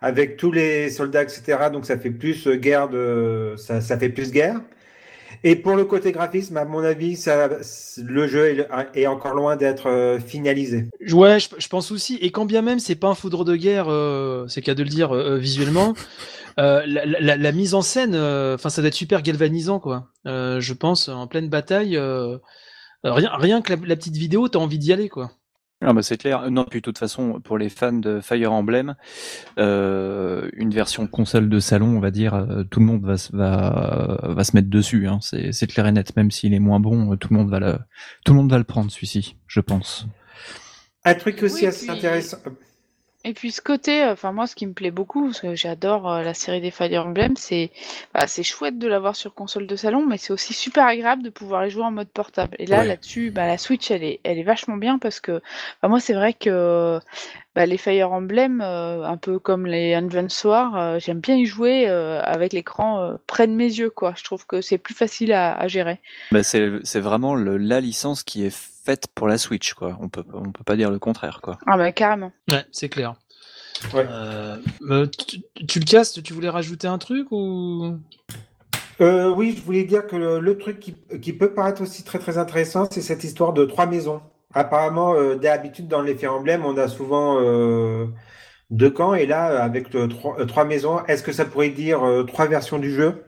avec tous les soldats, etc. Donc, ça fait plus guerre de, ça, ça fait plus guerre. Et pour le côté graphisme, à mon avis, ça, le jeu est, encore loin d'être euh, finalisé. Ouais, je, je pense aussi. Et quand bien même c'est pas un foudre de guerre, euh, c'est qu'à de le dire euh, visuellement, euh, la, la- la mise en scène, euh, enfin ça doit être super galvanisant, quoi. Euh, je pense en pleine bataille, euh, rien, rien que la, la petite vidéo, t'as envie d'y aller, quoi. Ah bah c'est clair. Non, puis de toute façon, pour les fans de Fire Emblem, euh, une version Console de salon, on va dire, euh, tout le monde va, se- va, va se mettre dessus. Hein. C'est c'est clair et net. Même s'il est moins bon, euh, tout le monde va le, tout le monde va le prendre celui-ci, je pense. Un truc aussi Oui, assez puis- intéressant. Et puis ce côté, euh, enfin moi ce qui me plaît beaucoup, parce que j'adore euh, la série des Fire Emblem, c'est bah, c'est chouette de l'avoir sur console de salon, mais c'est aussi super agréable de pouvoir les jouer en mode portable. Et là Ouais. là-dessus, bah, la Switch elle est, elle est vachement bien parce que bah, moi c'est vrai que bah, les Fire Emblem, euh, un peu comme les Advance euh, j'aime bien y jouer avec l'écran près de mes yeux quoi. Je trouve que c'est plus facile à, à gérer. Bah, c'est c'est vraiment le, la licence qui est faite pour la Switch, quoi. On peut on peut pas dire le contraire, quoi. Ah bah carrément. Ouais, c'est clair. Ouais. Euh, tu, tu le castes, tu voulais rajouter un truc ou? Euh, oui, je voulais dire que le, le truc qui, qui peut paraître aussi très très intéressant, c'est cette histoire de trois maisons. Apparemment, euh, d'habitude dans les Fire Emblem, on a souvent euh, deux camps, et là, avec le trois, euh, trois maisons, est-ce que ça pourrait dire euh, trois versions du jeu?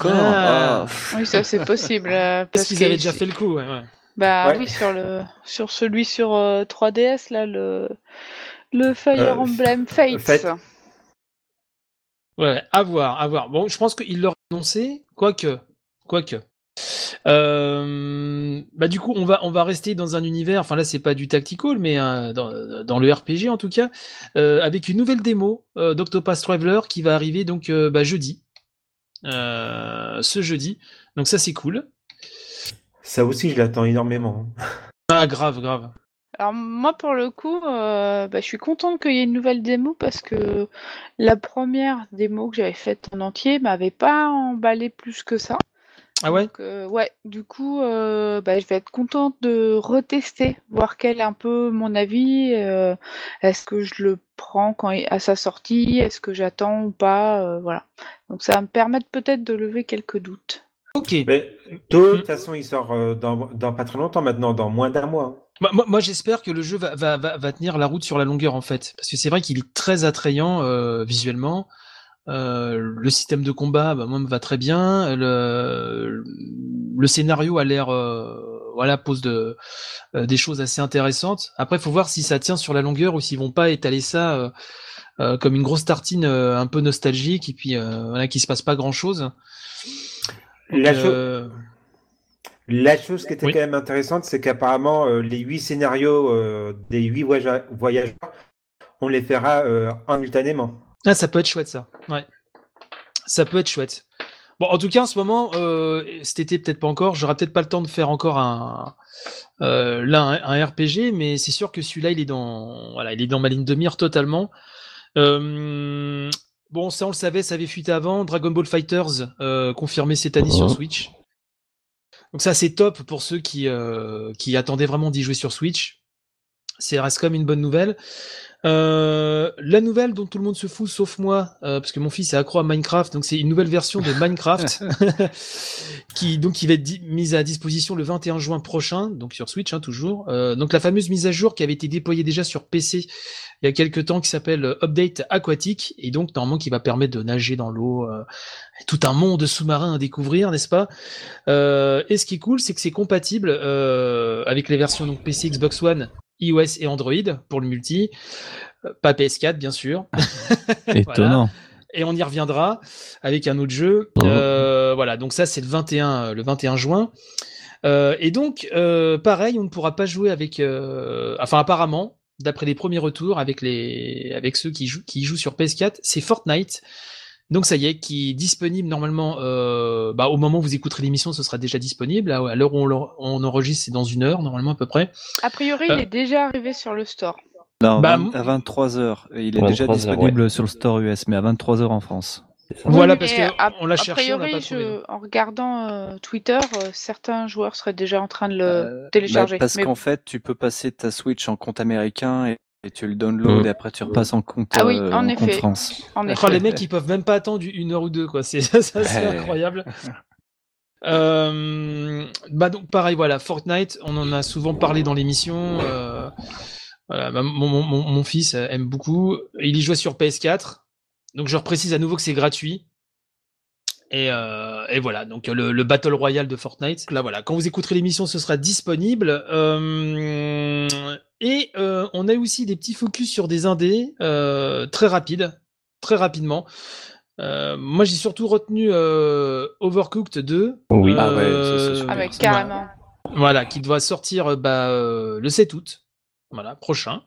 Encore Ah. Ah. Oui ça c'est possible. euh, Parce qu'ils avaient déjà fait le coup, ouais, ouais. Bah Ouais. oui, sur le sur celui sur euh, 3DS là, le le Fire Euh, Emblem Fates. Fate. Ouais, à voir, à voir. Bon, je pense qu'il l'aurait annoncé, quoique, quoique. Euh, bah du coup, on va on va rester dans un univers. Enfin là, c'est pas du tactical, mais euh, dans, dans le RPG en tout cas, euh, avec une nouvelle démo euh, d'Octopath Traveler qui va arriver donc euh, bah, jeudi. Euh, ce jeudi. Donc ça c'est cool. Ça aussi, je l'attends énormément. Ah grave, grave. Alors moi pour le coup, euh, bah, je suis contente qu'il y ait une nouvelle démo parce que la première démo que j'avais faite en entier m'avait pas emballé plus que ça. Ah ouais Donc, euh, ouais, du coup, euh, bah, je vais être contente de retester, voir quel est un peu mon avis. euh, est-ce que je le prends quand il- à sa sortie Est-ce que j'attends ou pas euh, Voilà. Donc ça va me permettre peut-être de lever quelques doutes. Ok. Mais de Mm. toute façon, il sort euh, dans, dans pas très longtemps maintenant, dans moins d'un mois. Moi, moi- moi, j'espère que le jeu va, va, va, va tenir la route sur la longueur en fait, parce que c'est vrai qu'il est très attrayant euh, visuellement. Euh, le système de combat, bah, moi, me va très bien. Le, le scénario a l'air, euh, voilà, pose de, euh, des choses assez intéressantes. Après, il faut voir si ça tient sur la longueur ou s'ils vont pas étaler ça comme une grosse tartine un peu nostalgique et puis voilà, qu'il se passe pas grand chose. La, cho- la chose qui était Oui. quand même intéressante, c'est qu'apparemment, les huit scénarios des huit voyage- voyageurs, on les fera simultanément. Ah, ça peut être chouette, ça. Ouais. Ça peut être chouette. Bon, en tout cas, en ce moment, euh, cet été, peut-être pas encore. J'aurai peut-être pas le temps de faire encore un, euh, là, un, un RPG, mais c'est sûr que celui-là, il est dans, voilà, il est dans ma ligne de mire totalement. Euh, bon, ça, on le savait, ça avait fuité avant. Dragon Ball Fighters, euh, confirmé cette année sur. Switch. Donc ça, c'est top pour ceux qui, qui attendaient vraiment d'y jouer sur Switch. C'est reste comme une bonne nouvelle. Euh, la nouvelle dont tout le monde se fout, sauf moi, euh, parce que mon fils est accro à Minecraft, donc c'est une nouvelle version de Minecraft qui donc qui va être mise à disposition le 21 juin prochain, donc sur Switch hein, toujours. Euh, donc la fameuse mise à jour qui avait été déployée déjà sur PC il y a quelques temps, qui s'appelle euh, Update Aquatique, et donc normalement qui va permettre de nager dans l'eau, euh, tout un monde sous-marin à découvrir, n'est-ce pas? Euh, Et ce qui est cool, c'est que c'est compatible euh, avec les versions donc PC, Xbox One iOS et Android pour le multi, Euh, pas PS4 bien sûr. Étonnant. Et on y reviendra avec un autre jeu. Mhm. Euh, voilà, donc ça c'est le 21, le 21 juin. Euh, et donc, euh, pareil, on ne pourra pas jouer avec, euh, enfin apparemment, d'après les premiers retours avec les, avec ceux qui jouent, qui jouent sur PS4, c'est Fortnite. Donc ça y est, qui est disponible normalement. Euh, bah, au moment où vous écouterez l'émission, ce sera déjà disponible. À l'heure où on, enregistre, c'est dans une heure normalement à peu près. A priori, Euh. il est déjà arrivé sur le store. Non, Bah, à 23h. Il est 23 déjà heures, disponible sur le store US, mais à 23h en France. Voilà, Oui, parce mais que a- on l'a a cherché, on l'a priori, pas trouvé. je- en regardant euh, Twitter, euh, certains joueurs seraient déjà en train de le Euh, télécharger. bah, parce Mais- qu'en fait, tu peux passer ta Switch en compte américain et, et tu le download et après tu repasses en compte, Ah oui, euh, en en effet. compte France. en effet. les mecs, ils peuvent même pas attendre une heure ou deux, quoi. C'est incroyable. Euh, bah donc pareil, voilà, Fortnite, on en a souvent parlé dans l'émission. euh, voilà, bah, mon, mon- mon- mon fils euh, aime beaucoup. Il y jouait sur PS4, donc je reprécise à nouveau que c'est gratuit. Et, euh, et voilà, donc le, le Battle Royale de Fortnite. Là voilà, quand vous écouterez l'émission, ce sera disponible. Et euh, on a aussi des petits focus sur des indés euh, très rapides, très rapidement. Euh, moi, j'ai surtout retenu euh, Overcooked 2. Oui. Ah ouais, c'est. Ah ouais, carrément. Voilà, qui doit sortir bah, euh, le 7 août, voilà, prochain.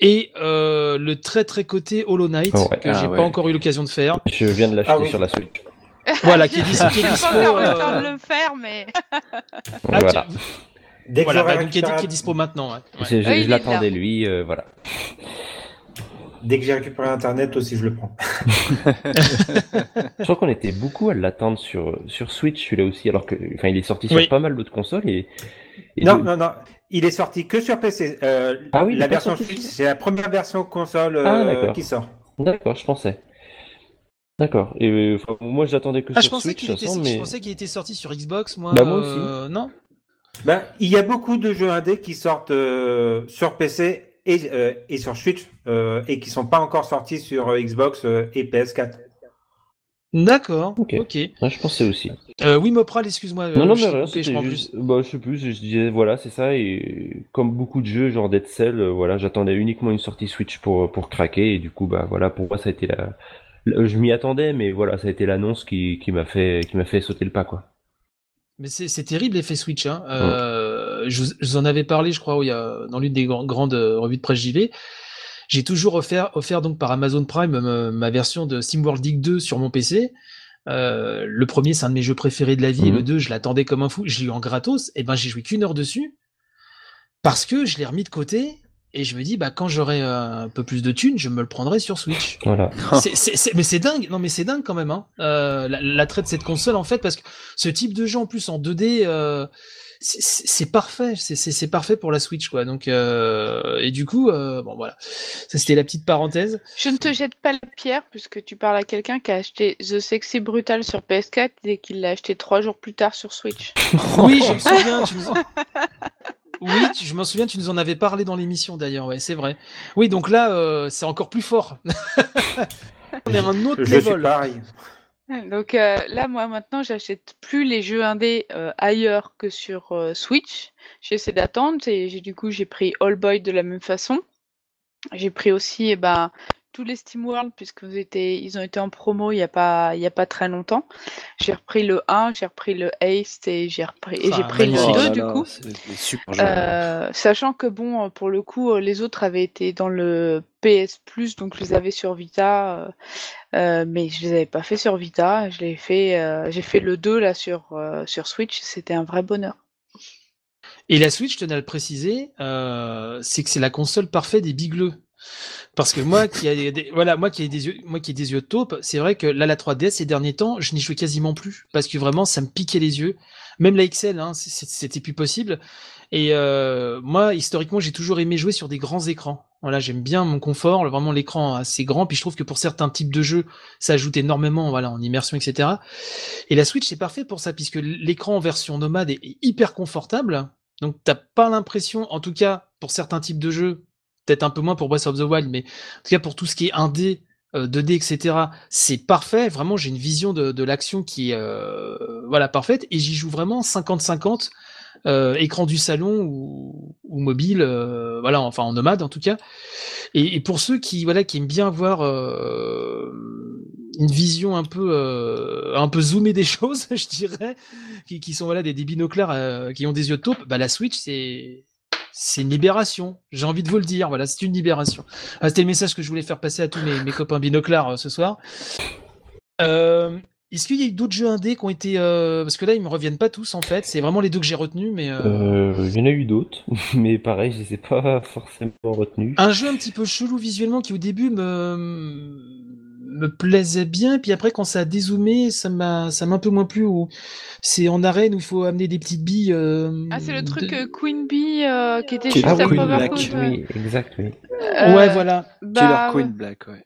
Et euh, le très très côté Hollow Knight, Ouais. que Ah j'ai ouais. pas encore eu l'occasion de faire. Je viens de l'acheter Ah oui. sur la Switch. Voilà, qui est, dis- qui est J'ai dispo. pas encore eu le temps euh, de le faire, mais ah, voilà. tu- Dès que voilà, j'aurai bah, donc qui est, récupéré qui est un- dispo maintenant. ouais. Ouais. C'est- Je, Ah, je l'attendais lui, euh, voilà. Dès que j'ai récupéré Internet aussi, je le prends. Je crois qu'on était beaucoup à l'attendre sur, sur Switch, celui-là aussi, alors que, enfin, il est sorti sur Oui. pas mal d'autres consoles et. et Non, de- non, non. Il est sorti que sur PC. Euh, Ah oui, la version Switch, c'est la première version console Ah, euh, qui sort. D'accord, je pensais. D'accord. Et euh, moi, je l'attendais que Ah, je sur pensais Switch, était, je pensais qu'il était sorti sur Xbox, moi. Bah, moi aussi. euh, non. Ben, il y a beaucoup de jeux indés qui sortent euh, sur PC et, euh, et sur Switch euh, et qui sont pas encore sortis sur euh, Xbox et PS4. D'accord. Ok. Ok. Ouais, je pensais aussi. Euh, oui, Mopral, excuse-moi. Non, non, mais rien, je juste. Bah, je sais plus, je, disais, voilà, c'est ça, et comme beaucoup de jeux, genre Dead Cell, euh, voilà, j'attendais uniquement une sortie Switch pour, pour craquer, et du coup, bah, voilà, pour moi, ça a été la. la- Je m'y attendais, mais voilà, ça a été l'annonce qui, qui m'a fait, qui m'a fait sauter le pas, quoi. Mais c'est terrible l'effet Switch. Hein. Euh, je, vous- je vous en avais parlé, je crois, où il y a, dans l'une des grandes, grandes euh, revues de presse JV. J'ai toujours offert, offert donc par Amazon Prime ma, ma version de SimWorld Dig 2 sur mon PC. Euh, le premier, c'est un de mes jeux préférés de la vie. et Le Mhm. 2, je l'attendais comme un fou. Je l'ai eu en gratos. Et ben, j'ai joué qu'une heure dessus parce que je l'ai remis de côté. Et je me dis, bah, quand j'aurai euh, un peu plus de thunes, je me le prendrai sur Switch. Voilà. Mais c'est dingue, non mais c'est dingue quand même, hein. Euh, la- l'attrait de cette console en fait, parce que ce type de jeu en plus en 2D, euh, c'est- parfait, c'est- parfait pour la Switch quoi. Donc euh, et du coup, euh, bon voilà, ça c'était la petite parenthèse. Je ne te jette pas la pierre puisque tu parles à quelqu'un qui a acheté The Sexy Brutal sur PS4 et qu'il l'a acheté trois jours plus tard sur Switch. Oui, je me souviens. Tu nous... Oui, tu- je m'en souviens, tu nous en avais parlé dans l'émission d'ailleurs, ouais, c'est vrai. Oui, donc là, euh, c'est encore plus fort. On est à un autre Je suis level. pareil. Donc euh, là, moi maintenant, j'achète plus les jeux indés euh, ailleurs que sur euh, Switch. J'essaie d'attendre et j'ai du coup j'ai pris All Boy de la même façon. J'ai pris aussi eh ben, tous les Steam World puisque vous étiez- ils ont été en promo il n'y a pas il y a pas très longtemps. J'ai repris le 1, j'ai repris le Ace et j'ai repris et j'ai Ah, pris le Oh 2 là du là, coup. c'est super. Euh, sachant que bon, pour le coup, euh, les autres avaient été dans le PS Plus, donc je les avais sur Vita, euh, euh, mais je les avais pas fait sur Vita. Je l'ai fait, euh, j'ai fait le 2 là sur euh, sur Switch. C'était un vrai bonheur. Et la Switch, je tenais à le préciser, euh, c'est que c'est la console parfaite des bigleux. Parce que moi qui ai des, voilà, moi qui ai des yeux, moi qui ai des yeux de taupe, c'est vrai que là la 3DS ces derniers temps, je n'y jouais quasiment plus parce que vraiment ça me piquait les yeux. Même la XL, hein, c'était plus possible. Et euh, moi historiquement, j'ai toujours aimé jouer sur des grands écrans. Voilà, j'aime bien mon confort, vraiment l'écran assez grand. Puis je trouve que pour certains types de jeux, ça ajoute énormément, voilà, en immersion, etc. Et la Switch c'est parfait pour ça puisque l'écran en version nomade est hyper confortable. Donc t'as pas l'impression, en tout cas pour certains types de jeux, peut-être un peu moins pour Breath of the Wild, mais en tout cas pour tout ce qui est 1D, euh, 2D, etc., c'est parfait. Vraiment, j'ai une vision de, l'action qui est euh, voilà parfaite et j'y joue vraiment 50-50. euh, écran du salon ou, ou mobile, euh, voilà, enfin en nomade en tout cas. Et, pour ceux qui voilà qui aiment bien avoir euh, une vision un peu euh, un peu zoomée des choses, je dirais, qui, qui sont voilà des, des binoclars euh, qui ont des yeux de taupe, bah la Switch c'est c'est une libération. J'ai envie de vous le dire. Voilà, c'est une libération. Ah, C'était le message que je voulais faire passer à tous mes, mes copains binoclars euh, ce soir. Euh, Est-ce qu'il y a eu d'autres jeux indés qui ont été euh, parce que là ils me reviennent pas tous en fait. C'est vraiment les deux que j'ai retenus, mais il y en a eu d'autres, mais pareil, je les ai pas forcément retenus. un jeu un petit peu chelou visuellement qui au début me me plaisait bien et puis après quand ça a dézoomé ça m'a ça m'a un peu moins plu ou c'est en arène où il faut amener des petites billes euh, Ah, c'est le truc de- Queen Bee euh, qui était juste Ah, après Queen Overcooked. Black, ouais. Oui, exact, oui. Euh, ouais voilà bah, Killer Queen Black, ouais.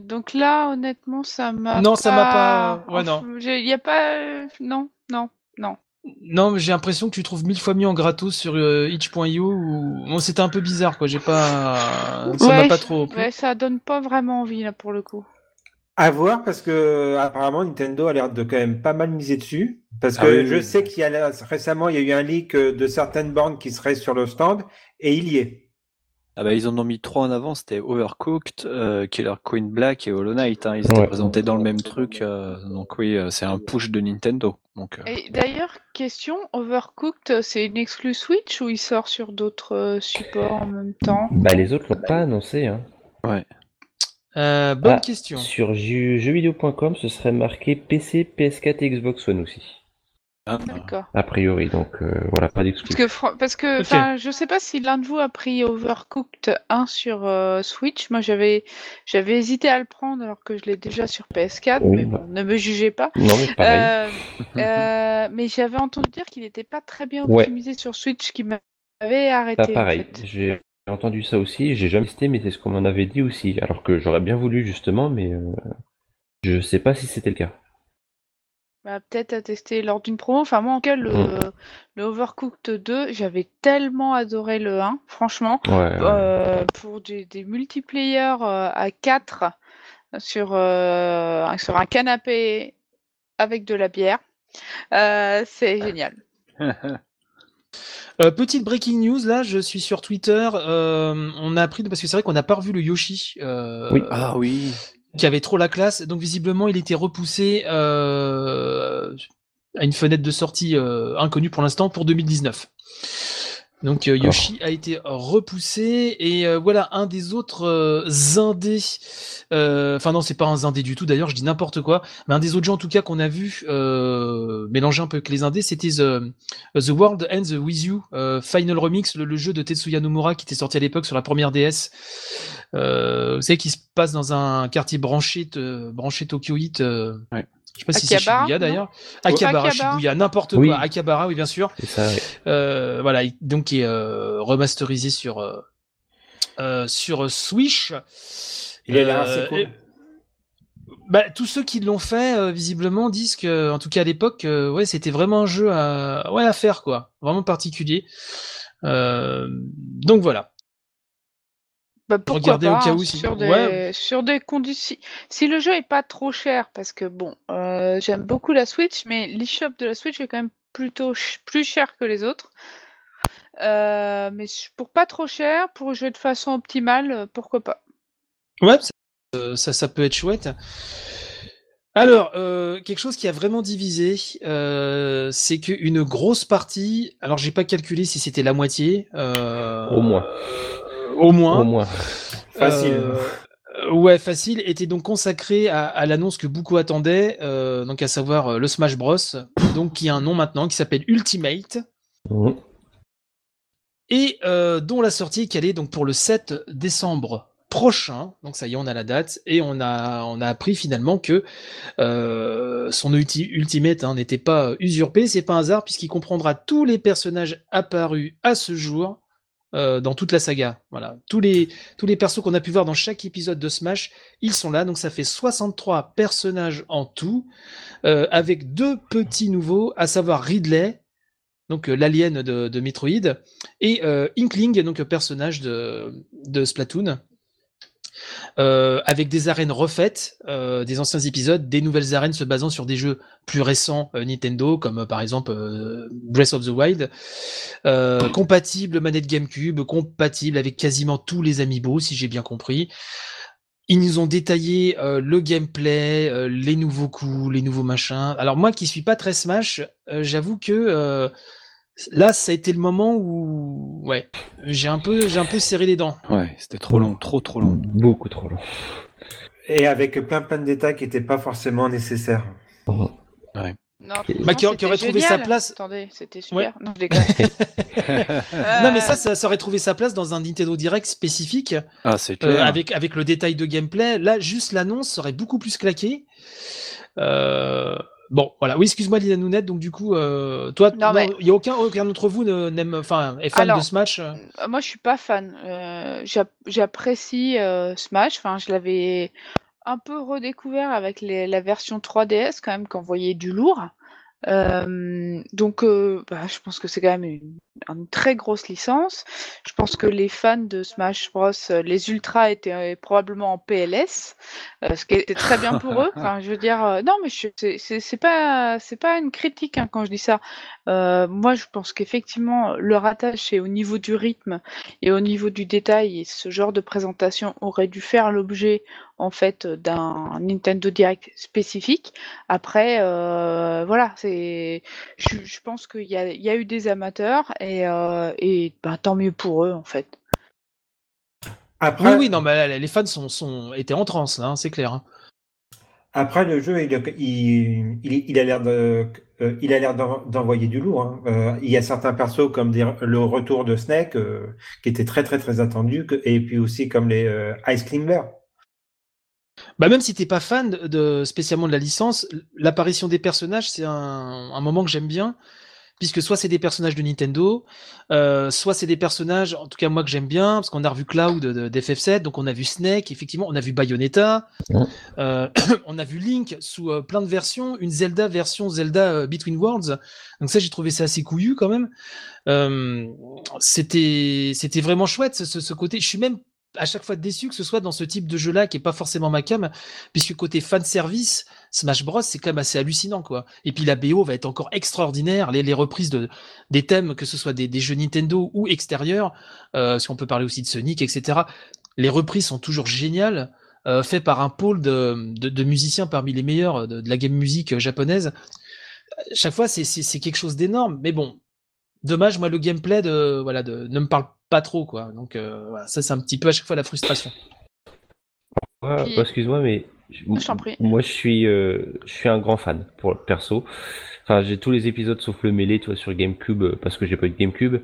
Donc là, honnêtement, ça m'a. Non, ça m'a pas- ouais, non. Il y a pas. Non, non, non. Non, mais j'ai l'impression que tu trouves mille fois mieux en gratos sur euh, itch.io ou bon, c'était un peu bizarre quoi. J'ai pas, ça m'a Ouais, pas trop. Ouais, ça donne pas vraiment envie là pour le coup. À voir parce que apparemment Nintendo a l'air de quand même pas mal miser dessus. Parce Ah que oui, je oui. sais qu'il y a là- récemment il y a eu un leak euh, de certaines bornes qui seraient sur le stand et il y est. Ah bah ils en ont mis trois en avant, c'était Overcooked, euh, Killer Queen Black et Hollow Knight. Hein. Ils étaient Ouais. présentés dans le même truc, euh, donc oui, euh, c'est un push de Nintendo. Donc, euh, Et d'ailleurs, question, Overcooked, c'est une exclue Switch ou il sort sur d'autres supports en même temps? Bah, les autres l'ont pas annoncé. Hein. Euh, bonne Ah, question. Sur jeux- jeuxvideo.com, ce serait marqué PC, PS4 et Xbox One aussi. ah, D'accord. A priori, donc euh, voilà, pas Parce d'exclus. que, parce que, Ok. enfin, je sais pas si l'un de vous a pris Overcooked 1 sur euh, Switch. Moi, j'avais, j'avais hésité à le prendre alors que je l'ai déjà sur PS4, Oui, mais bah. bon, ne me jugez pas. Non, mais pareil. Euh, euh, mais j'avais entendu dire qu'il n'était pas très bien Ouais. optimisé sur Switch, qui m'avait arrêté. Pas en pareil. fait. J'ai entendu ça aussi, j'ai jamais testé, mais c'est ce qu'on m'en avait dit aussi. Alors que j'aurais bien voulu justement, mais euh, je sais pas si c'était le cas. Bah, peut-être à tester lors d'une promo. Enfin, moi, en tout cas, le, Mm. le Overcooked 2, j'avais tellement adoré le 1, franchement. Ouais. ouais. Euh, pour des, des multiplayer euh, à 4 sur, euh, sur un canapé avec de la bière, euh, c'est génial. Euh, petite breaking news là, je suis sur Twitter. euh, on a appris parce que c'est vrai qu'on n'a pas revu le Yoshi. euh, Oui. ah oui. qui avait trop la classe. Donc visiblement, il était repoussé euh, à une fenêtre de sortie euh, inconnue pour l'instant pour 2019. Donc euh, Yoshi a été repoussé et euh, voilà un des autres euh, indés. euh, Enfin non, c'est pas un indé du tout. D'ailleurs, je dis n'importe quoi. Mais un des autres gens en tout cas qu'on a vu euh, mélanger un peu avec les indés, c'était The, The World Ends With You euh, Final Remix, le, le jeu de Tetsuya Nomura qui était sorti à l'époque sur la première DS. Euh, vous savez qui se passe dans un quartier branché, branché Tokyoite. Euh, Ouais. Je sais pas si c'est Shibuya d'ailleurs. Akihabara, Akihabara. Shibuya, n'importe Oui. quoi. Akihabara, oui bien sûr. C'est ça. Euh, voilà, il- donc qui est euh, remasterisé sur euh, euh, sur Switch. Il a l'air Euh, assez cool. et- bah, tous ceux qui l'ont fait, euh, visiblement, disent que, en tout cas à l'époque, euh, ouais, c'était vraiment un jeu à, ouais, à faire, quoi, vraiment particulier. Euh, donc voilà. Bah, pourquoi Regardez au cas hein, où si- sur, des, ouais. sur des conditions. Si le jeu est pas trop cher, parce que bon, euh, j'aime beaucoup la Switch, mais l'eShop de la Switch est quand même plutôt ch- plus cher que les autres. Euh, mais pour pas trop cher, pour jouer de façon optimale, euh, pourquoi pas. Ouais, ça, ça, ça peut être chouette. Alors, euh, quelque chose qui a vraiment divisé, euh, c'est qu'une grosse partie, alors j'ai pas calculé si c'était la moitié, euh, Au moins. Au moins, Au moins. Facile. Euh, ouais, facile, était donc consacré à, à l'annonce que beaucoup attendaient, euh, donc à savoir euh, le Smash Bros, donc qui a un nom maintenant qui s'appelle Ultimate Mhm. et euh, dont la sortie est calée donc pour le 7 décembre prochain. Donc ça y est, on a la date et on a on a appris finalement que euh, son ulti- ultimate hein, n'était pas usurpé. C'est pas un hasard puisqu'il comprendra tous les personnages apparus à ce jour euh, dans toute la saga. Voilà, tous les tous persos qu'on a pu voir dans chaque épisode de Smash, ils sont là. Donc ça fait 63 personnages en tout, euh, avec deux petits nouveaux, à savoir Ridley. Donc euh, l'alien de, Metroid et Inkling, donc personnage de Splatoon, euh, avec des arènes refaites, euh, des anciens épisodes, des nouvelles arènes se basant sur des jeux plus récents euh, Nintendo, comme par exemple Breath of the Wild, compatible manette GameCube, compatible avec quasiment tous les amiibo, si j'ai bien compris. Ils nous ont détaillé le gameplay, les nouveaux coups, les nouveaux machins. Alors moi qui suis pas très Smash, j'avoue que là ça a été le moment où ouais, j'ai un peu j'ai un peu serré les dents. Ouais, c'était trop long, trop trop long. Beaucoup trop long. Et avec plein plein de détails qui n'étaient pas forcément nécessaires. Non, Bah, qui- aurait trouvé sa place- Attendez, c'était super. Ouais. Non, je déconne. Non mais Euh, ça, ça, ça aurait trouvé sa place dans un Nintendo Direct spécifique Ah, c'est euh, clair. avec avec le détail de gameplay. Là, juste l'annonce serait beaucoup plus claqué. Euh, Bon, voilà. Oui, excuse-moi, Lina Nounette. Donc, du coup, euh, toi, il mais- y a aucun, aucun d'entre vous n'aime, enfin, est fan Alors, de Smash. euh Euh, Moi, je suis pas fan. Euh, j'app- J'apprécie euh, Smash. Enfin, je l'avais un peu redécouvert avec les- la version 3DS quand même, qui envoyait du lourd. Euh, donc, euh, bah, je pense que c'est quand même une, une très grosse licence. Je pense que les fans de Smash Bros, euh, les ultras étaient euh, probablement en PLS, ce qui était très bien pour eux. Enfin, je veux dire, non, mais c'est- pas, c'est pas une critique hein, quand je dis ça. Moi, je pense qu'effectivement, le rattache est au niveau du rythme et au niveau du détail, et ce genre de présentation aurait dû faire l'objet en fait d'un Nintendo Direct spécifique. Après, euh, voilà, c'est, je, je pense qu'il y a, il y a eu des amateurs et, euh, et ben, tant mieux pour eux en fait. Après, Oui, oui, non, mais les fans sont, sont étaient en transe, là, hein, c'est clair. hein. Après, le jeu, il, il, il, il a l'air de, euh, il a l'air d'en- d'envoyer du lourd. hein. Euh, il y a certains persos comme des- le retour de Snake euh, qui était très très très attendu, que- et puis aussi comme les euh, Ice Climber. Bah même si t'es pas fan de, de- spécialement de la licence, l'apparition des personnages c'est un, un moment que j'aime bien, puisque soit c'est des personnages de Nintendo, euh, soit c'est des personnages, en tout cas moi que j'aime bien, parce qu'on a revu Cloud de- d'FF7, donc on a vu Snake, effectivement, on a vu Bayonetta, Ouais. euh, on a vu Link sous euh, plein de versions, une Zelda version Zelda euh, Between Worlds, donc ça j'ai trouvé ça assez couillu quand même. Euh, c'était c'était vraiment chouette ce- ce côté. Je suis même à chaque fois déçu que ce soit dans ce type de jeu-là qui est pas forcément ma cam, puisque côté fan service, Smash Bros c'est quand même assez hallucinant quoi. Et puis la BO va être encore extraordinaire, les, reprises de des thèmes que ce soit des, jeux Nintendo ou extérieurs, euh, si on peut parler aussi de Sonic, etc. Les reprises sont toujours géniales, euh, fait par un pôle de, musiciens parmi les meilleurs de, la game musique japonaise. Chaque fois c'est quelque chose d'énorme, mais bon. Dommage, moi, le gameplay de, voilà, de, ne me parle pas trop, quoi. Donc, euh, voilà, ça, c'est un petit peu à chaque fois la frustration. Ouais, Puis- bah, excuse-moi, mais je- prie. moi je suis, euh, je suis un grand fan pour le perso. Enfin, j'ai tous les épisodes sauf le mêlé, toi, sur GameCube, euh, parce que j'ai pas eu de GameCube.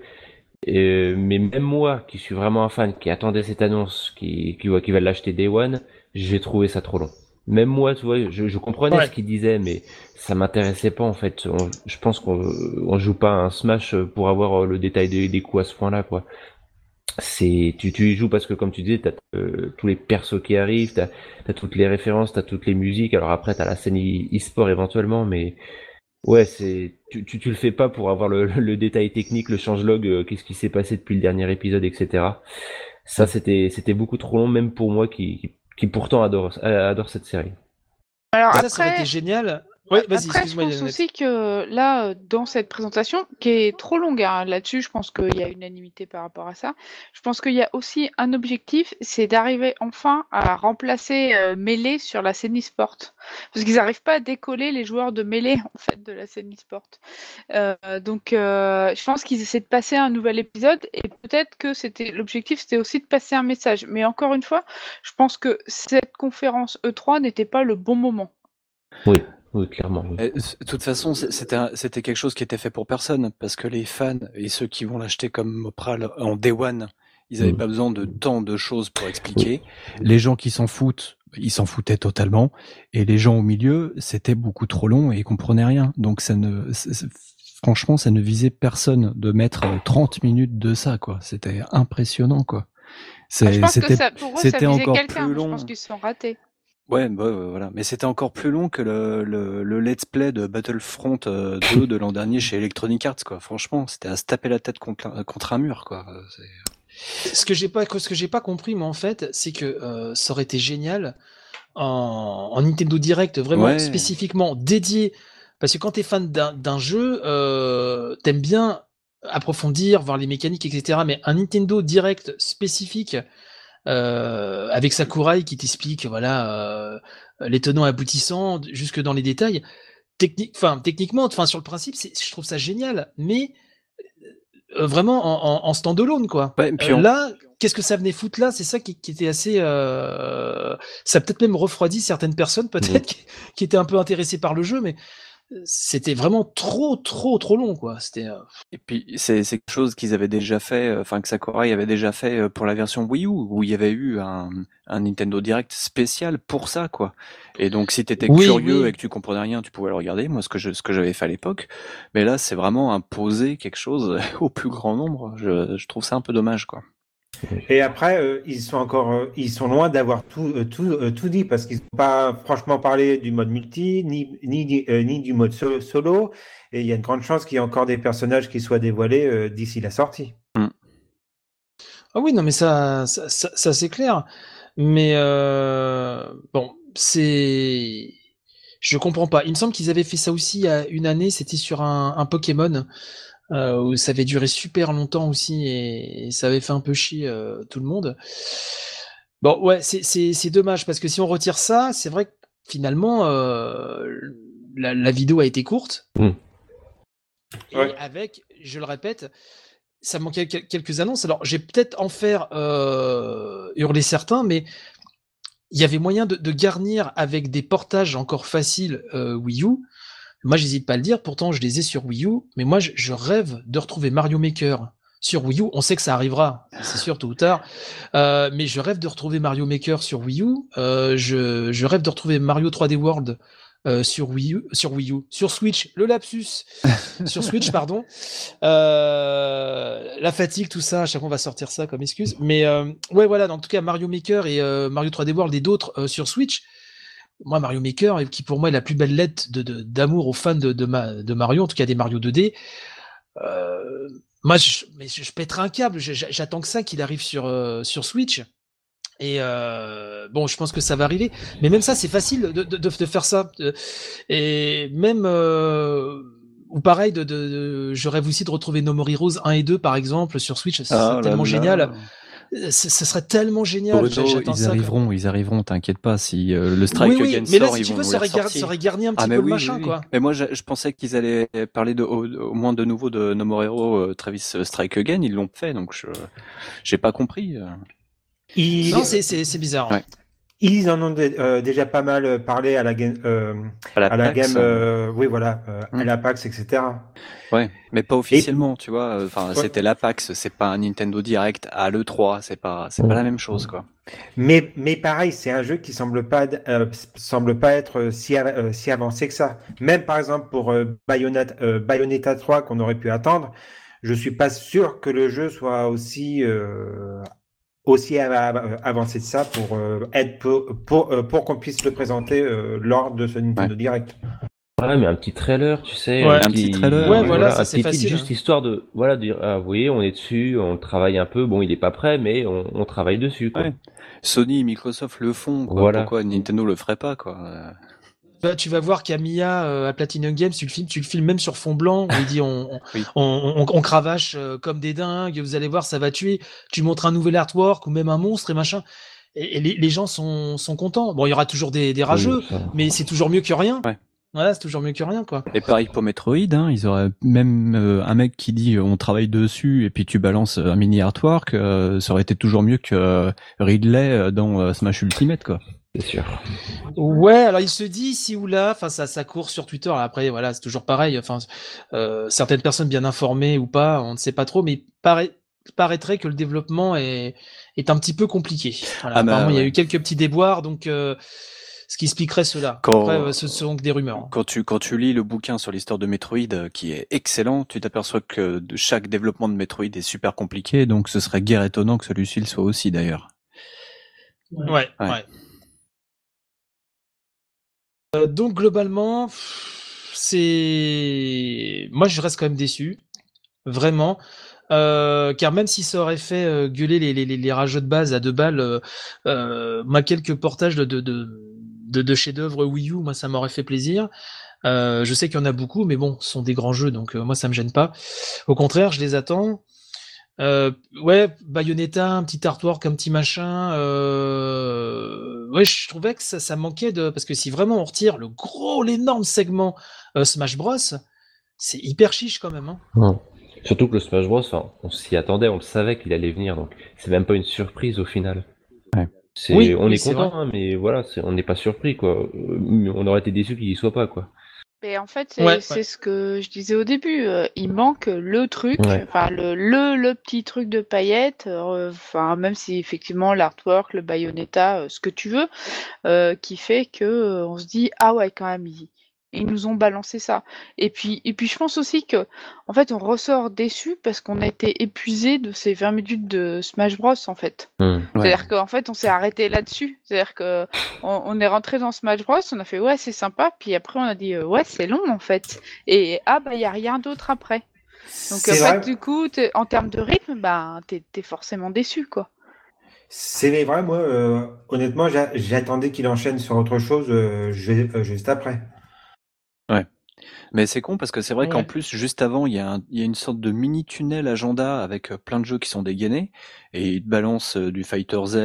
Mais même moi, qui suis vraiment un fan, qui attendait cette annonce, qui, qui, va l'acheter Day One, j'ai trouvé ça trop long. Même moi, tu vois, je, je comprenais Ouais. ce qu'il disait, mais ça m'intéressait pas en fait. On- je pense qu'on on joue pas à un Smash pour avoir le détail des, des coups à ce point-là, quoi. C'est, tu, tu y joues parce que comme tu disais, t'as euh, tous les persos qui arrivent, t'as t'as toutes les références, t'as toutes les musiques. Alors après, t'as la scène e- e-sport éventuellement, mais ouais, c'est tu, tu, tu le fais pas pour avoir le, le détail technique, le changelog, euh, qu'est-ce qui s'est passé depuis le dernier épisode, etc. Ça, c'était c'était beaucoup trop long, même pour moi qui qui, qui pourtant adore adore cette série. Alors ça, ça aurait été génial. Oui, vas-y, Après, je pense aussi que là, euh, dans cette présentation, qui est trop longue hein, là-dessus, je pense qu'il y a unanimité par rapport à ça. Je pense qu'il y a aussi un objectif, c'est d'arriver enfin à remplacer euh, Melee sur la scène e-sport. Parce qu'ils n'arrivent pas à décoller les joueurs de Melee, en fait, de la scène e-sport. Euh, donc, euh, je pense qu'ils essaient de passer un nouvel épisode et peut-être que c'était l'objectif, c'était aussi de passer un message. Mais encore une fois, je pense que cette conférence E3 n'était pas le bon moment. Oui, oui, clairement. oui. Euh, De toute façon, c'était quelque chose qui était fait pour personne, parce que les fans et ceux qui vont l'acheter comme Mopral en Day One, ils n'avaient Mm. pas besoin de tant de choses pour expliquer. Les gens qui s'en foutent, ils s'en foutaient totalement. Et les gens au milieu, c'était beaucoup trop long et ils comprenaient rien. Donc ça ne, franchement, ça ne visait personne de mettre euh, 30 minutes de ça, quoi. C'était impressionnant, quoi. Ah, je C'était encore quelqu'un. plus Je long. pense qu'ils se sont ratés. Ouais, bah, euh, voilà. Mais c'était encore plus long que le, le, le let's play de Battlefront euh, 2 de l'an dernier chez Electronic Arts, quoi. Franchement, c'était à se taper la tête contre, un- contre un mur, quoi. Euh, Ce que j'ai pas, ce que j'ai pas compris, moi, en fait, c'est que euh, ça aurait été génial en, en Nintendo Direct, vraiment Ouais. spécifiquement dédié. Parce que quand t'es fan d'un d'un jeu, euh, t'aimes bien approfondir, voir les mécaniques, etc. Mais un Nintendo Direct spécifique euh, avec Sakurai qui t'explique, voilà, euh, les tenants aboutissants jusque dans les détails. Technique, enfin, techniquement, enfin, sur le principe, je trouve ça génial, mais euh, vraiment en, en, en standalone, quoi. Ouais, et puis Euh, on- là, qu'est-ce que ça venait foutre là? C'est ça qui, qui était assez. euh, Ça a peut-être même refroidi certaines personnes, peut-être, qui, qui étaient un peu intéressées par le jeu, mais euh, c'était vraiment trop, trop, trop long, quoi. C'était. euh, Et puis c'est quelque chose qu'ils avaient déjà fait, euh, enfin que Sakurai avait déjà fait euh, pour la version Wii U, où il y avait eu un, un Nintendo Direct spécial pour ça, quoi. Et donc si t'étais Oui, curieux oui. et que tu comprenais rien, tu pouvais le regarder. Moi, ce que je, ce que j'avais fait à l'époque. Mais là, c'est vraiment imposer quelque chose au plus grand nombre. Je, je trouve ça un peu dommage, quoi. Et après, euh, ils sont encore, euh, ils sont loin d'avoir tout, euh, tout, tout dit parce qu'ils n'ont pas franchement parlé du mode multi ni, ni, ni du mode so- solo. Et il y a une grande chance qu'il y ait encore des personnages qui soient dévoilés d'ici la sortie. Ah oui, non, mais ça, ça, ça, ça, c'est clair. Mais bon, c'est. Je comprends pas. Il me semble qu'ils avaient fait ça aussi il y a une année. C'était sur un, un Pokémon euh, où ça avait duré super longtemps aussi et, et ça avait fait un peu chier euh, tout le monde. Bon, ouais, c'est- dommage parce que si on retire ça, c'est vrai que finalement euh, la, la vidéo a été courte. Mm. Et Ouais. avec, je le répète, ça manquait quel- quelques annonces. Alors, j'ai peut-être en faire euh, hurler certains, mais il y avait moyen de, de garnir avec des portages encore faciles Wii U. Moi, j'hésite pas à le dire. Pourtant, je les ai sur Wii U, mais moi, je, rêve de retrouver Mario Maker sur Wii U. On sait que ça arrivera, c'est sûr, tôt ou tard. Euh, mais je rêve de retrouver Mario Maker sur Wii U. Euh, je, je rêve de retrouver Mario 3D World euh, sur Wii U, sur Wii U, sur Switch, le lapsus, sur Switch, pardon. La fatigue, tout ça, à chaque fois on va sortir ça comme excuse. Mais ouais, voilà, en tout cas Mario Maker et Mario 3D World et d'autres sur Switch. Moi, Mario Maker, qui pour moi est la plus belle lettre de, de- d'amour aux fans de, de, ma- de Mario, en tout cas des Mario 2D. Euh, moi, je, mais je, je pèterai un câble. J'attends que ça qu'il arrive sur, euh, sur Switch. Et euh, bon, je pense que ça va arriver. Mais même ça, c'est facile de, de, de, de faire ça. Et même ou pareil, de, de, de- je rêve aussi de retrouver No More Heroes 1 et 2 par exemple sur Switch. C'est Ah tellement là. génial. Ce serait tellement génial. Bruno, ils arriveront, ils arriveront, t'inquiète pas. Si le Strike oui, oui, Again mais là, sort, si ils tu vont veux, nous ça aurait, gar- ressortir. ça aurait garni un petit Ah, peu mais le oui, machin, oui, oui. quoi. Mais moi, je, je pensais qu'ils allaient parler de, au, au moins de nouveau de No More Hero, euh, Travis Strike Again. Ils l'ont fait, donc je j'ai pas compris. euh. Non, c'est, c'est, c'est bizarre. Ouais. Ils en ont euh, déjà pas mal parlé à la game, euh, À la à la PAX, game, euh, oui voilà, euh, à la PAX, etc. Ouais, mais pas officiellement, tu vois. Enfin, Ouais. c'était la PAX, c'est pas un Nintendo Direct à l'E3, c'est pas, c'est pas la même chose, quoi. Mais, mais pareil, c'est un jeu qui semble pas, euh, semble pas être si, av- euh, si avancé que ça. Même par exemple pour euh, Bayonetta, euh, Bayonetta 3 qu'on aurait pu attendre, je suis pas sûr que le jeu soit aussi, euh, aussi av- av- avancé que ça pour euh, être pour, pour, euh, pour qu'on puisse le présenter euh, lors de ce Nintendo Direct. Ouais, mais un petit trailer, tu sais. Ouais, un petit trailer, Ouais, voilà, ça, c'est petit facile, Juste hein. histoire de, voilà, de dire, ah, vous voyez, on est dessus, on travaille un peu. Bon, il est pas prêt, mais on, on travaille dessus, quoi. Ouais. Sony et Microsoft le font, quoi. Voilà. Pourquoi Nintendo le ferait pas, quoi Bah, tu vas voir Camilla euh, à Platinum Games, tu le filmes, tu le filmes même sur fond blanc, où il dit on, on, Oui. on, on- on cravache euh, comme des dingues, vous allez voir, ça va tuer. Tu montres un nouvel artwork ou même un monstre et machin. Et, et les, les gens sont, sont contents. Bon, il y aura toujours des, des rageux, Oui, ça. mais c'est toujours mieux que rien. Ouais. Voilà, c'est toujours mieux que rien, quoi. Et pareil pour Metroid, hein, ils auraient même euh, un mec qui dit euh, on travaille dessus et puis tu balances euh, un mini artwork, euh, ça aurait été toujours mieux que Ridley euh, dans euh, Smash Ultimate, quoi. C'est sûr. Ouais, alors il se dit ici ou là, enfin ça, ça court sur Twitter. Après, voilà, c'est toujours pareil. Enfin, euh, certaines personnes bien informées ou pas, on ne sait pas trop, mais paraît, paraîtrait que le développement est, est un petit peu compliqué. Voilà, Ah bah, apparemment, il y a ouais. eu quelques petits déboires, donc euh, ce qui expliquerait cela. Quand- Après, euh, ce sont que des rumeurs. hein. Quand tu quand tu lis le bouquin sur l'histoire de Metroid, qui est excellent, tu t'aperçois que chaque développement de Metroid est super compliqué, donc ce serait guère étonnant que celui-ci le soit aussi d'ailleurs. Ouais, Ouais. ouais. Euh, donc globalement, c'est, moi je reste quand même déçu, vraiment, Euh, car même si ça aurait fait euh, gueuler les, rageux de base à deux balles, moi quelques portages de de de, chefs-d'œuvre Wii U, moi ça m'aurait fait plaisir. Je sais qu'il y en a beaucoup, mais bon, ce sont des grands jeux, donc moi ça me gêne pas. Au contraire, je les attends. Euh, ouais, Bayonetta, un petit artwork, un petit machin. Euh... Ouais, je trouvais que ça, ça manquait de parce que si vraiment on retire le gros, l'énorme segment euh, Smash Bros, c'est hyper chiche quand même. Hein. Ouais. Surtout que le Smash Bros, enfin, on s'y attendait, on le savait qu'il allait venir, donc c'est même pas une surprise au final. Ouais. Oui, on oui, est content, hein, mais voilà, on n'est pas surpris, quoi. On aurait été déçus qu'il y soit pas, quoi. Mais en fait, c'est Ouais, c'est ouais. ce que je disais au début. euh, il manque le truc, Ouais. enfin le, le, le petit truc de paillettes, euh, enfin même si effectivement l'artwork, le Bayonetta, euh, ce que tu veux, euh, qui fait que euh, on se dit ah ouais quand même ils, ils nous ont balancé ça. Et puis et puis je pense aussi que en fait on ressort déçu parce qu'on a été épuisé de ces 20 minutes de Smash Bros en fait. Hmm. Ouais. C'est-à-dire qu'en fait, on s'est arrêté là-dessus. C'est-à-dire que on, on est rentré dans Smash Bros, on a fait ouais, c'est sympa, puis après on a dit euh, ouais, c'est long en fait. Et ah bah il y a rien d'autre après. Donc en C'est fait, vrai. du coup, en termes de rythme, bah t'es es forcément déçu quoi. C'est vrai, moi, euh, honnêtement, j'a- j'attendais qu'il enchaîne sur autre chose euh, juste après. Mais c'est con parce que c'est vrai qu'en Ouais. plus, juste avant, il y, a un- il y a une sorte de mini tunnel agenda avec plein de jeux qui sont dégainés et ils te balancent du Fighter Z,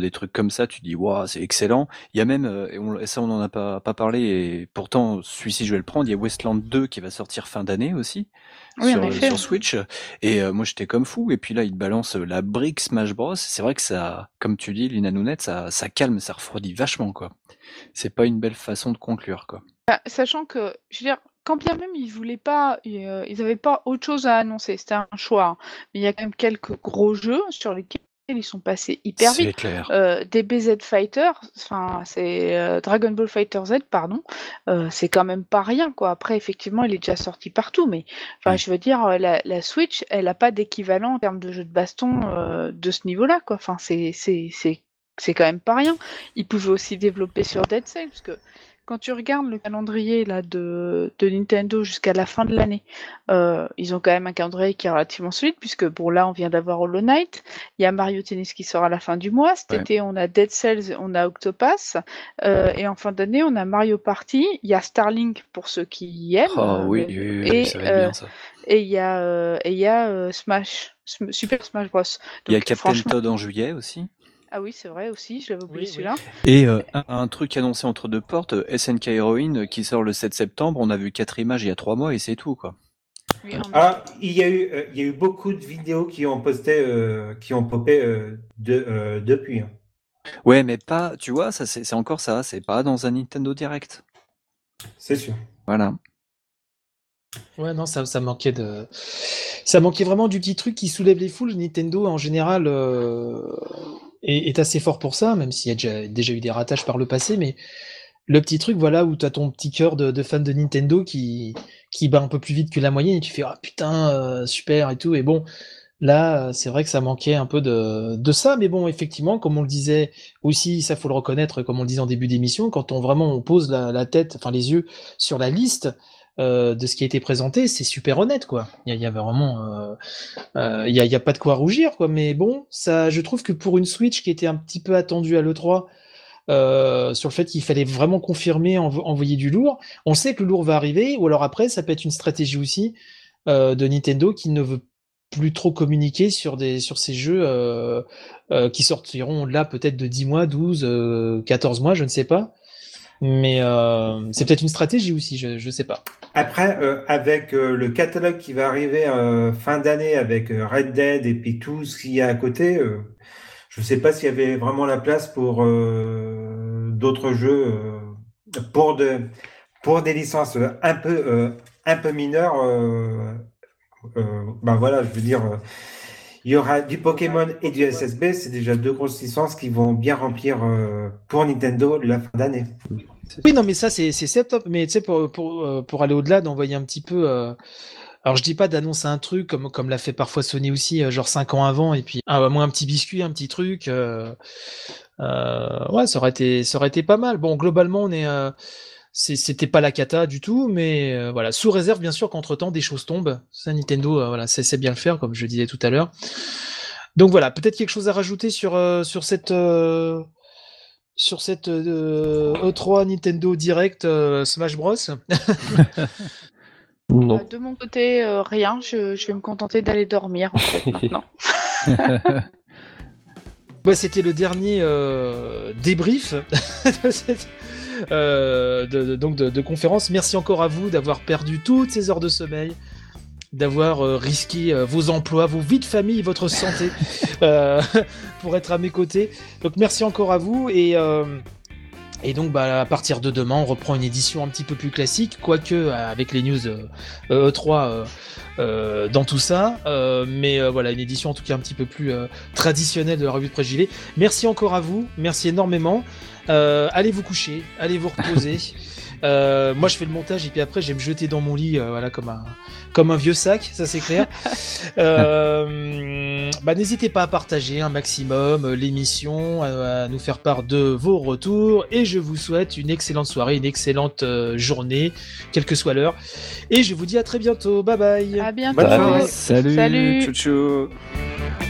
des trucs comme ça. Tu dis, waouh, c'est excellent. Il y a même, et, on- et ça on n'en a pas, pas parlé, et pourtant celui-ci je vais le prendre. Il y a Westland 2 qui va sortir fin d'année aussi Oui, en sur, effet. sur Switch. Et euh, moi j'étais comme fou. Et puis là, ils te balancent la brique Smash Bros. C'est vrai que ça, comme tu dis, Lina Nounette, ça, ça calme, ça refroidit vachement quoi. C'est pas une belle façon de conclure quoi. Bah, sachant que, je veux dire, quand bien même ils voulaient pas, euh, ils avaient pas autre chose à annoncer, c'était un choix. hein. Mais il y a quand même quelques gros jeux sur lesquels ils sont passés hyper vite. C'est clair. Euh, DBZ Fighter, enfin c'est euh, Dragon Ball Fighter Z, pardon, euh, c'est quand même pas rien quoi. Après effectivement il est déjà sorti partout, mais enfin je veux dire euh, la, la Switch, elle a pas d'équivalent en termes de jeu de baston euh, de ce niveau-là quoi. Enfin c'est c'est c'est c'est quand même pas rien. Ils pouvaient aussi développer sur Dead Cells parce que quand tu regardes le calendrier là de, de Nintendo jusqu'à la fin de l'année, euh, ils ont quand même un calendrier qui est relativement solide puisque bon là on vient d'avoir Hollow Knight, il y a Mario Tennis qui sort à la fin du mois, cet Ouais. été on a Dead Cells, on a Octopass euh, et en fin d'année on a Mario Party, il y a Starlink pour ceux qui y aiment. Oh oui, oui, oui, et, ça va être euh, bien ça. et il y a et y a Smash, Sm- Super Smash Bros. Il y a Captain Todd en juillet aussi. Ah oui, c'est vrai aussi, je l'avais oublié Oui, oui. celui-là. Et euh, un, un truc annoncé entre deux portes, euh, SNK Heroine euh, qui sort le 7 septembre. On a vu quatre images il y a trois mois et c'est tout quoi. Oui, en Ah, il y a eu, euh, il y a eu beaucoup de vidéos qui ont posté, euh, qui ont popé euh, de, euh, depuis. hein. Ouais, mais pas, tu vois, ça c'est c'est encore ça, c'est pas dans un Nintendo Direct. C'est sûr. Voilà. Ouais, non, ça, ça manquait de. Ça manquait vraiment du petit truc qui soulève les foules. Nintendo, en général, euh, est, assez fort pour ça, même s'il y a déjà, déjà eu des ratages par le passé. Mais le petit truc, voilà, où tu as ton petit cœur de, de fan de Nintendo qui, qui bat un peu plus vite que la moyenne et tu fais Ah putain, euh, super et tout. Et bon, là, euh, c'est vrai que ça manquait un peu de, de ça. Mais bon, effectivement, comme on le disait aussi, ça faut le reconnaître, comme on le disait en début d'émission, quand on vraiment on pose la, la tête, enfin les yeux sur la liste euh, de ce qui a été présenté, c'est super honnête, quoi. Il y, vraiment, euh, euh, il y, a, pas de quoi rougir, quoi. Mais bon, ça, je trouve que pour une Switch qui était un petit peu attendue à l'E3, euh, sur le fait qu'il fallait vraiment confirmer, env- envoyer du lourd, on sait que le lourd va arriver, ou alors après, ça peut être une stratégie aussi de Nintendo qui ne veut plus trop communiquer sur des ces jeux qui sortiront là peut-être de 10 mois, 12, euh, 14 mois, je ne sais pas. Mais euh, c'est peut-être une stratégie aussi, je je sais pas. Après, euh, avec euh, le catalogue qui va arriver euh, fin d'année avec euh, Red Dead et puis tout ce qu'il y a à côté, euh, je ne sais pas s'il y avait vraiment la place pour d'autres jeux, pour, de, pour des licences un peu, un peu mineures. ben voilà, je veux dire, il y aura du Pokémon et du SSB, c'est déjà deux grosses licences qui vont bien remplir euh, pour Nintendo la fin d'année. Oui, non, mais ça, c'est top. Mais tu sais, pour, euh, pour aller au-delà, d'envoyer un petit peu. euh, Alors, je dis pas d'annoncer un truc comme, comme l'a fait parfois Sony aussi, genre 5 ans avant, et puis ah, moi, un petit biscuit, un petit truc. ouais, ça aurait, été, ça aurait été pas mal. Bon, globalement, on est. C'était pas la cata du tout, mais euh, voilà, sous réserve bien sûr qu'entre-temps des choses tombent. Ça, Nintendo, euh, voilà, c'est c'est bien le faire, comme je disais tout à l'heure. Donc voilà, peut-être quelque chose à rajouter sur, euh, sur cette, euh, sur cette euh, E3 Nintendo Direct euh, Smash Bros? Non. De mon côté, euh, rien. Je, je vais me contenter d'aller dormir en fait maintenant. Ouais, C'était le dernier euh, débrief de cette euh, de, de- donc de, de conférence. Merci encore à vous d'avoir perdu toutes ces heures de sommeil, d'avoir euh, risqué euh, vos emplois, vos vies de famille, votre santé euh, pour être à mes côtés. Donc merci encore à vous et et donc bah, à partir de demain, on reprend une édition un petit peu plus classique, quoique avec les news euh, euh, E3 euh, euh, dans tout ça, mais voilà une édition en tout cas un petit peu plus traditionnelle de la revue de presse JV. Merci encore à vous, merci énormément. Euh, allez vous coucher, allez vous reposer. Euh, moi, je fais le montage et puis après, je vais me jeter dans mon lit, euh, voilà, comme un, comme un vieux sac, ça c'est clair. Euh, bah, n'hésitez pas à partager un maximum euh, l'émission, à, à nous faire part de vos retours et je vous souhaite une excellente soirée, une excellente euh, journée, quelle que soit l'heure. Et je vous dis à très bientôt. Bye bye. À bientôt. Salut, Salut. tchou tchou.